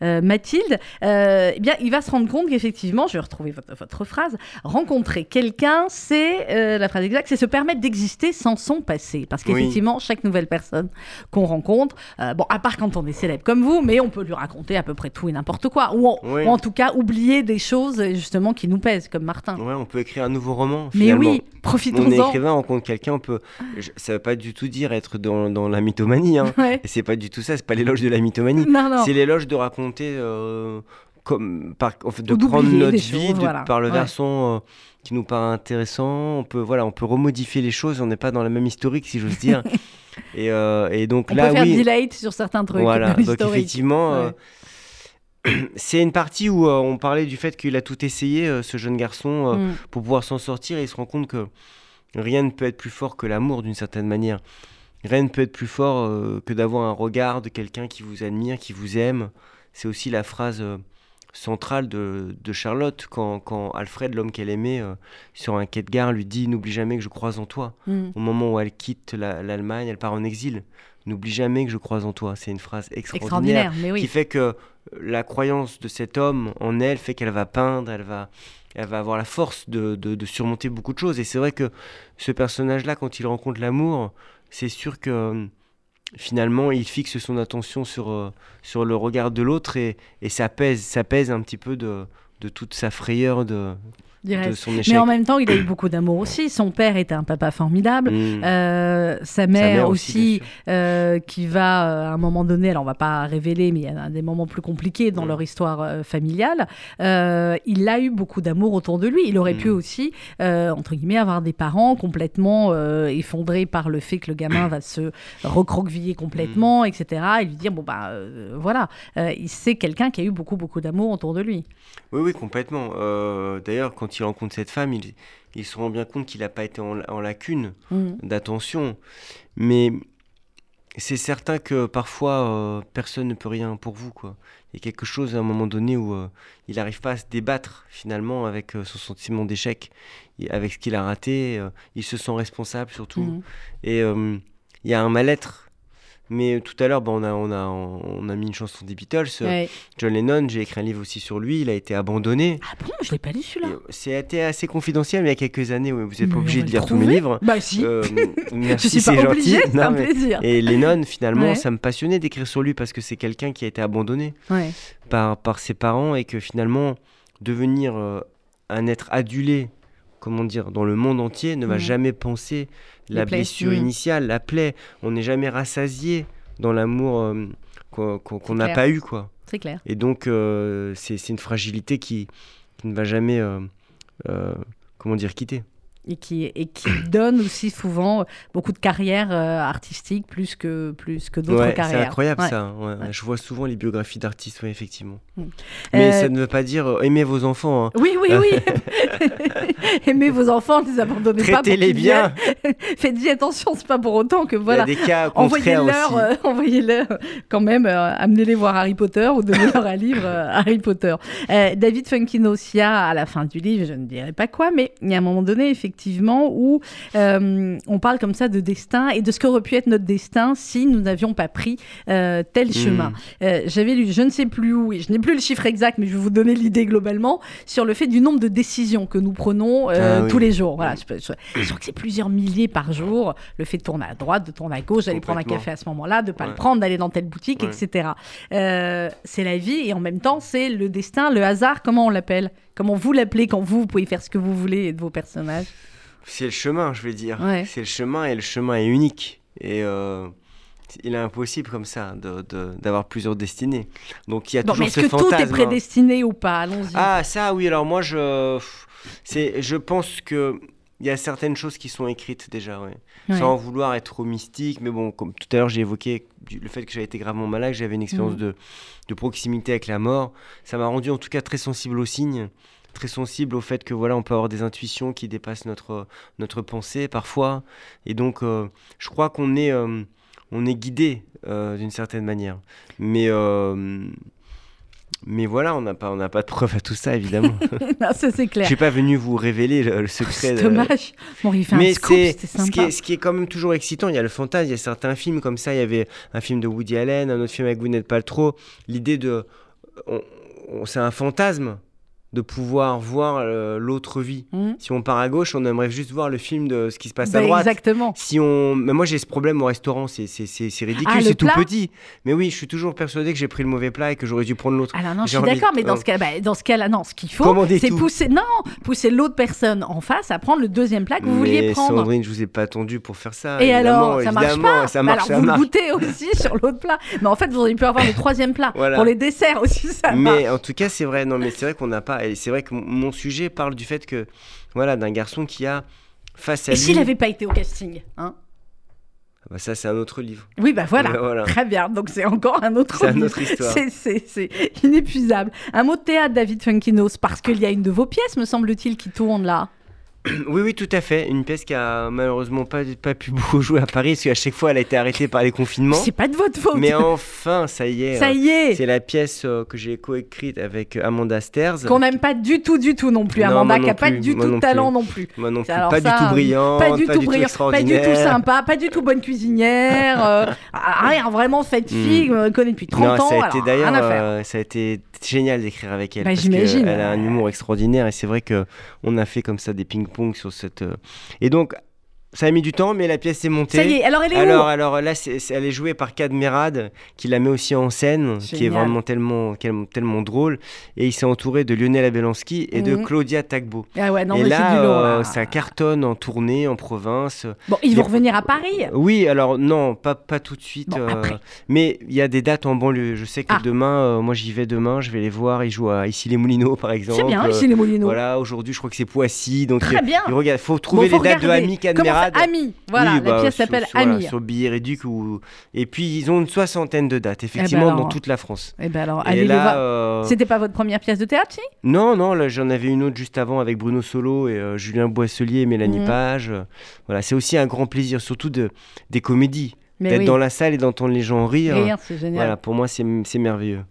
Speaker 1: Mathilde, eh bien, il va se rendre compte qu'effectivement, je vais retrouver votre, votre phrase, rencontrer quelqu'un, c'est la phrase exacte, c'est se permettre d'exister sans son passé. Parce
Speaker 2: Oui.
Speaker 1: qu'effectivement, chaque nouvelle personne qu'on rencontre, bon, à part quand on est célèbre comme vous, mais on peut lui raconter à peu près tout et n'importe quoi. Ou, en-
Speaker 2: Oui.
Speaker 1: ou en tout cas, oublier des choses justement qui nous pèsent, comme Martin.
Speaker 2: Ouais, on peut écrire un nouveau roman.
Speaker 1: Mais oui,
Speaker 2: On est
Speaker 1: profitons-en.
Speaker 2: écrivain, on rencontre quelqu'un, on peut. je- Ça veut pas du tout dire être dans, dans la mythomanie. Hein.
Speaker 1: Ouais.
Speaker 2: Et c'est pas du tout ça, c'est pas l'éloge de la mythomanie. C'est l'éloge de raconter, euh, comme, par, de prendre notre vie
Speaker 1: choses,
Speaker 2: de-
Speaker 1: voilà.
Speaker 2: par le
Speaker 1: Ouais.
Speaker 2: versant euh, qui nous paraît intéressant. On peut, voilà, on peut remodifier les choses, on n'est pas dans la même historique, si j'ose dire. (laughs) et, euh, et donc
Speaker 1: On
Speaker 2: là,
Speaker 1: peut faire
Speaker 2: oui.
Speaker 1: delete sur certains trucs.
Speaker 2: Voilà, (laughs) donc effectivement, euh. C'est une partie où euh, on parlait du fait qu'il a tout essayé, euh, ce jeune garçon, euh,
Speaker 1: Mm.
Speaker 2: pour pouvoir s'en sortir et il se rend compte que rien ne peut être plus fort que l'amour d'une certaine manière. Rien ne peut être plus fort que d'avoir un regard de quelqu'un qui vous admire, qui vous aime. C'est aussi la phrase centrale de, de Charlotte quand, quand Alfred, l'homme qu'elle aimait, sur un quai de gare, lui dit N'oublie jamais que je crois en toi.
Speaker 1: Mm.
Speaker 2: Au moment où elle quitte la- l'Allemagne, elle part en exil. N'oublie jamais que je crois en toi. C'est une phrase extraordinaire,
Speaker 1: Extraordinaire, mais oui.
Speaker 2: qui fait que la croyance de cet homme en elle fait qu'elle va peindre, elle va, elle va avoir la force de, de- surmonter beaucoup de choses. Et c'est vrai que ce personnage-là, quand il rencontre l'amour, c'est sûr que euh, finalement, il fixe son attention sur, euh, sur le regard de l'autre et, et ça, pèse, ça pèse un petit peu de, de toute sa frayeur de,
Speaker 1: dirais.
Speaker 2: de son échec.
Speaker 1: Mais en même temps, il a eu beaucoup d'amour aussi. Son père était un papa formidable.
Speaker 2: Mm.
Speaker 1: Euh, sa
Speaker 2: Sa
Speaker 1: mère, aussi, euh, qui va euh, à un moment donné, alors on va pas révéler, mais il y a des moments plus compliqués dans
Speaker 2: Mm.
Speaker 1: leur histoire familiale. il a eu beaucoup d'amour autour de lui. Il aurait
Speaker 2: Mm.
Speaker 1: pu aussi, entre guillemets, avoir des parents complètement effondrés par le fait que le gamin va se recroqueviller complètement, etc. Et lui dire bon bah voilà, il c'est quelqu'un qui a eu beaucoup beaucoup d'amour autour de lui.
Speaker 2: Oui, oui, complètement. D'ailleurs, quand il rencontre cette femme, il, il se rend bien compte qu'il n'a pas été en, en lacune
Speaker 1: Mm.
Speaker 2: d'attention. Mais c'est certain que parfois, euh, personne ne peut rien pour vous. Quoi. Il y a quelque chose à un moment donné où euh, il n'arrive pas à se débattre finalement avec euh, son sentiment d'échec, avec ce qu'il a raté. il se sent responsable surtout.
Speaker 1: Mm.
Speaker 2: Et il y a un mal-être. Mais tout à l'heure, bah, on, a, on, a, on a mis une chanson des Beatles. euh,
Speaker 1: Ouais.
Speaker 2: John Lennon, j'ai écrit un livre aussi sur lui. Il a été abandonné.
Speaker 1: Ah bon, je l'ai pas lu celui-là.
Speaker 2: Et C'était assez confidentiel, mais il y a quelques années, vous n'êtes pas obligé de lire tous mes livres.
Speaker 1: Bah si.
Speaker 2: Euh, (laughs)
Speaker 1: je
Speaker 2: merci,
Speaker 1: suis
Speaker 2: c'est
Speaker 1: pas un
Speaker 2: mais-
Speaker 1: plaisir.
Speaker 2: Et Lennon, finalement,
Speaker 1: Ouais.
Speaker 2: ça me passionnait d'écrire sur lui parce que c'est quelqu'un qui a été abandonné
Speaker 1: Ouais.
Speaker 2: par, par ses parents et que finalement, devenir euh, un être adulé, comment dire, dans le monde entier, ne va
Speaker 1: Mhm.
Speaker 2: jamais penser la
Speaker 1: plaies.
Speaker 2: blessure
Speaker 1: Mhm.
Speaker 2: initiale, la plaie. On n'est jamais rassasié dans l'amour euh, qu'on n'a pas eu, quoi.
Speaker 1: C'est clair.
Speaker 2: Et donc, euh, c'est c'est une fragilité qui, qui ne va jamais, euh, comment dire, quitter.
Speaker 1: Et qui, et qui (coughs) donne aussi souvent beaucoup de carrières euh, artistiques plus que, plus que d'autres
Speaker 2: Ouais, c'est
Speaker 1: carrières.
Speaker 2: incroyable
Speaker 1: Ouais.
Speaker 2: ça. ouais,
Speaker 1: Ouais.
Speaker 2: Je vois souvent les biographies d'artistes, effectivement.
Speaker 1: Mm.
Speaker 2: Mais
Speaker 1: Euh,
Speaker 2: ça ne veut pas dire euh, aimer vos enfants. hein.
Speaker 1: Oui, oui, oui. (laughs) (laughs) Aimez vos enfants, ne les abandonnez pas.
Speaker 2: Traitez-les bien. (laughs)
Speaker 1: Faites-y attention, c'est pas pour autant que voilà.
Speaker 2: Il y a des cas contraires
Speaker 1: Envoyez-leur,
Speaker 2: aussi.
Speaker 1: euh, envoyez-leur euh, quand même, euh, amenez-les voir Harry Potter ou donnez-leur un livre euh, Harry Potter. Euh, David Funkinosia, à la fin du livre, je ne dirais pas quoi, mais il y a un moment donné, effectivement, où euh, on parle comme ça de destin et de ce qu'aurait pu être notre destin si nous n'avions pas pris euh, tel
Speaker 2: Hmm.
Speaker 1: chemin. Euh, J'avais lu, je ne sais plus où, et je n'ai plus le chiffre exact, mais je vais vous donner l'idée globalement, sur le fait du nombre de décisions que nous prenons
Speaker 2: Ah oui.
Speaker 1: tous les jours. Voilà, je, je- je crois que c'est plusieurs milliers par jour. Le fait de tourner à droite, de tourner à gauche, d'aller prendre un café à ce moment-là, de pas le prendre, d'aller dans telle boutique,
Speaker 2: Ouais.
Speaker 1: etc. C'est la vie et en même temps c'est le destin, le hasard. Comment on l'appelle? Comment vous l'appelez quand vous, vous pouvez faire ce que vous voulez de vos personnages
Speaker 2: C'est le chemin, je vais dire.
Speaker 1: Ouais.
Speaker 2: C'est le chemin et le chemin est unique. Et euh, il est impossible comme ça de- de- d'avoir plusieurs destinées. Donc il y a
Speaker 1: Bon, mais
Speaker 2: toujours
Speaker 1: est-ce
Speaker 2: ce
Speaker 1: que tout est
Speaker 2: fantasme. hein.
Speaker 1: prédestiné ou pas? Allons-y.
Speaker 2: Ah ça oui alors moi je c'est je pense que il y a certaines choses qui sont écrites déjà ouais.
Speaker 1: Ouais.
Speaker 2: sans vouloir être trop mystique mais bon comme tout à l'heure j'ai évoqué le fait que j'avais été gravement malade que j'avais une expérience
Speaker 1: Mhm.
Speaker 2: de, de proximité avec la mort ça m'a rendu en tout cas très sensible aux signes très sensible au fait que voilà on peut avoir des intuitions qui dépassent notre notre pensée parfois et donc euh, je crois qu'on est euh, on est guidé euh, d'une certaine manière mais mais voilà, on n'a pas, on n'a pas de preuve à tout ça, évidemment. (laughs)
Speaker 1: Non, ça c'est
Speaker 2: Je
Speaker 1: clair.
Speaker 2: suis pas venu vous révéler le, le secret.
Speaker 1: C'est dommage. Bon, il fait
Speaker 2: Mais
Speaker 1: un scoop, c'était
Speaker 2: ce qui,
Speaker 1: sympa.
Speaker 2: est, ce qui est quand même toujours excitant. Il y a le fantasme, il y a certains films comme ça. Il y avait un film de Woody Allen, un autre film avec Gwyneth Paltrow. L'idée de, on- on- c'est un fantasme de pouvoir voir euh, l'autre vie.
Speaker 1: Mhm.
Speaker 2: Si on part à gauche, on aimerait juste voir le film de ce qui se passe
Speaker 1: Bah,
Speaker 2: à droite.
Speaker 1: exactement.
Speaker 2: Si on, mais moi j'ai ce problème au restaurant, c'est ridicule,
Speaker 1: Ah,
Speaker 2: c'est tout petit. Mais oui, je suis toujours persuadé que j'ai pris le mauvais plat et que j'aurais dû prendre l'autre.
Speaker 1: Alors non, je suis d'accord, mais dans
Speaker 2: euh,
Speaker 1: ce cas, bah, dans ce cas-là, non, ce qu'il faut, c'est pousser, non, pousser l'autre personne en face à prendre le deuxième plat que vous vouliez
Speaker 2: Mais
Speaker 1: prendre.
Speaker 2: Sandrine, je vous ai pas attendu pour faire ça.
Speaker 1: Et alors, ça marche pas.
Speaker 2: Ça
Speaker 1: Mais
Speaker 2: marche,
Speaker 1: alors,
Speaker 2: ça
Speaker 1: vous
Speaker 2: marche.
Speaker 1: goûtez aussi (laughs) sur l'autre plat. Mais en fait, vous auriez pu avoir le troisième plat. (laughs)
Speaker 2: Voilà.
Speaker 1: Pour les desserts aussi, ça marche.
Speaker 2: Mais en tout cas, c'est vrai. Non, mais c'est vrai qu'on n'a pas. Et c'est vrai que mon- sujet parle du fait que, voilà, d'un garçon qui a face à
Speaker 1: Et
Speaker 2: lui.
Speaker 1: s'il n'avait pas été au casting hein?
Speaker 2: Ah bah ça, c'est un autre livre.
Speaker 1: Oui, bah voilà. (laughs)
Speaker 2: Voilà.
Speaker 1: Très bien. Donc c'est encore un autre
Speaker 2: C'est une
Speaker 1: livre. c'est inépuisable. Un mot de théâtre, David Funkinos, parce qu'il y a une de vos pièces, me semble-t-il, qui tourne là. (clears throat)
Speaker 2: Oui, oui, tout à fait. Une pièce qui a malheureusement pas, pas pu (laughs) beaucoup jouer à Paris, parce qu'à chaque fois, elle a été arrêtée par les confinements.
Speaker 1: C'est pas de votre faute.
Speaker 2: Mais (laughs) enfin, ça y est.
Speaker 1: Ça
Speaker 2: euh,
Speaker 1: y est.
Speaker 2: C'est la pièce euh, que j'ai coécrite avec euh, Amanda Stairs.
Speaker 1: Qu'on n'aime pas du tout, du tout non plus.
Speaker 2: Non,
Speaker 1: Amanda, qui a
Speaker 2: non
Speaker 1: pas du tout de talent non plus.
Speaker 2: Moi non plus.
Speaker 1: Alors
Speaker 2: pas
Speaker 1: ça,
Speaker 2: du tout
Speaker 1: euh,
Speaker 2: brillante,
Speaker 1: Pas du tout brillant, pas du tout sympa, pas du tout bonne cuisinière, (laughs) euh, rien, vraiment cette
Speaker 2: Mm.
Speaker 1: fille, on la connaît depuis 30
Speaker 2: non,
Speaker 1: ans,
Speaker 2: ça a
Speaker 1: alors
Speaker 2: été d'ailleurs, euh, ça a été génial d'écrire avec elle
Speaker 1: Bah, j'imagine.
Speaker 2: qu'elle a un humour extraordinaire et c'est vrai que on a fait comme ça des sur cette. euh, Et donc, ça a mis du temps, mais la pièce est montée.
Speaker 1: Ça y est, alors elle est
Speaker 2: alors,
Speaker 1: où
Speaker 2: alors là, elle est jouée par Kad Merad, qui la met aussi en scène, qui est vraiment tellement, tellement drôle. Et il s'est entouré de Lionel Abelanski et de
Speaker 1: Mhm.
Speaker 2: Claudia Tagbo.
Speaker 1: Ah ouais, non,
Speaker 2: et
Speaker 1: mais
Speaker 2: là,
Speaker 1: du lourd.
Speaker 2: euh,
Speaker 1: là.
Speaker 2: ça cartonne en tournée, en province.
Speaker 1: Bon, ils vont revenir à Paris.
Speaker 2: Oui, alors non, pas, pas tout de suite.
Speaker 1: Bon,
Speaker 2: euh,
Speaker 1: après.
Speaker 2: mais il y a des dates en banlieue. Je sais que
Speaker 1: Ah.
Speaker 2: demain, euh, moi j'y vais demain, je vais les voir. Ils jouent à ici les Moulineaux par exemple.
Speaker 1: C'est bien,
Speaker 2: Euh,
Speaker 1: ici les Moulineaux.
Speaker 2: Voilà, aujourd'hui je crois que c'est Poissy. Donc
Speaker 1: Très bien.
Speaker 2: il regarde, faut trouver
Speaker 1: Bon, faut
Speaker 2: les dates de. Ami Cadmerade.
Speaker 1: Ami, voilà,
Speaker 2: Oui,
Speaker 1: la
Speaker 2: bah,
Speaker 1: pièce s'appelle
Speaker 2: sur- voilà,
Speaker 1: Ami.
Speaker 2: sur Billet Réduc ou... Et puis ils ont une soixantaine de dates, effectivement,
Speaker 1: Eh ben alors.
Speaker 2: dans toute la France.
Speaker 1: Eh ben alors, allez
Speaker 2: là, euh,
Speaker 1: C'était pas votre première pièce de théâtre, si?
Speaker 2: Non, non, là j'en avais une autre juste avant avec Bruno Solo et euh, Julien Boisselier et Mélanie
Speaker 1: Mhm.
Speaker 2: Page. Voilà, c'est aussi un grand plaisir, surtout de, des comédies. D'être
Speaker 1: oui.
Speaker 2: dans la salle et d'entendre les gens rire.
Speaker 1: Rire, c'est génial.
Speaker 2: Voilà, pour moi c'est merveilleux.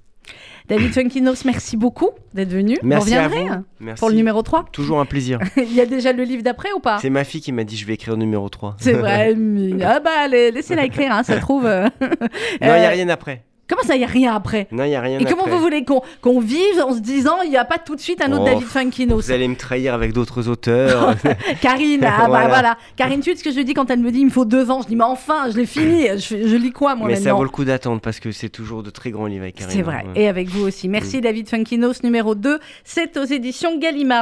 Speaker 1: David (clears throat) Funkinos, merci beaucoup d'être venu.
Speaker 2: Merci à vous.
Speaker 1: hein,
Speaker 2: Merci.
Speaker 1: pour le numéro 3
Speaker 2: Toujours un plaisir. (laughs)
Speaker 1: Il y a déjà le livre d'après ou pas?
Speaker 2: C'est ma fille qui m'a dit je vais écrire numéro 3.
Speaker 1: C'est vrai. (laughs) Ah bah, laissez-la écrire, hein, ça se (laughs) trouve. euh,
Speaker 2: Non, il n'y a
Speaker 1: euh,
Speaker 2: rien après.
Speaker 1: Comment ça, il n'y a rien après
Speaker 2: Non, il n'y a rien
Speaker 1: Et comment vous voulez qu'on vive en se disant il n'y a pas tout de suite un autre
Speaker 2: Oh,
Speaker 1: David Funkinos
Speaker 2: Vous allez me trahir avec d'autres auteurs. (laughs) (laughs)
Speaker 1: Karine, ah bah
Speaker 2: Voilà.
Speaker 1: Karine, tu sais ce que je dis quand elle me dit il me faut deux ans Je dis mais enfin, je l'ai fini. (laughs) Je, lis quoi moi
Speaker 2: Mais ça vaut le coup d'attendre parce que c'est toujours de très grands livres avec Karine.
Speaker 1: C'est vrai.
Speaker 2: Ouais.
Speaker 1: Et avec vous aussi. Merci David Funkinos, numéro 2. C'est aux éditions Gallimard.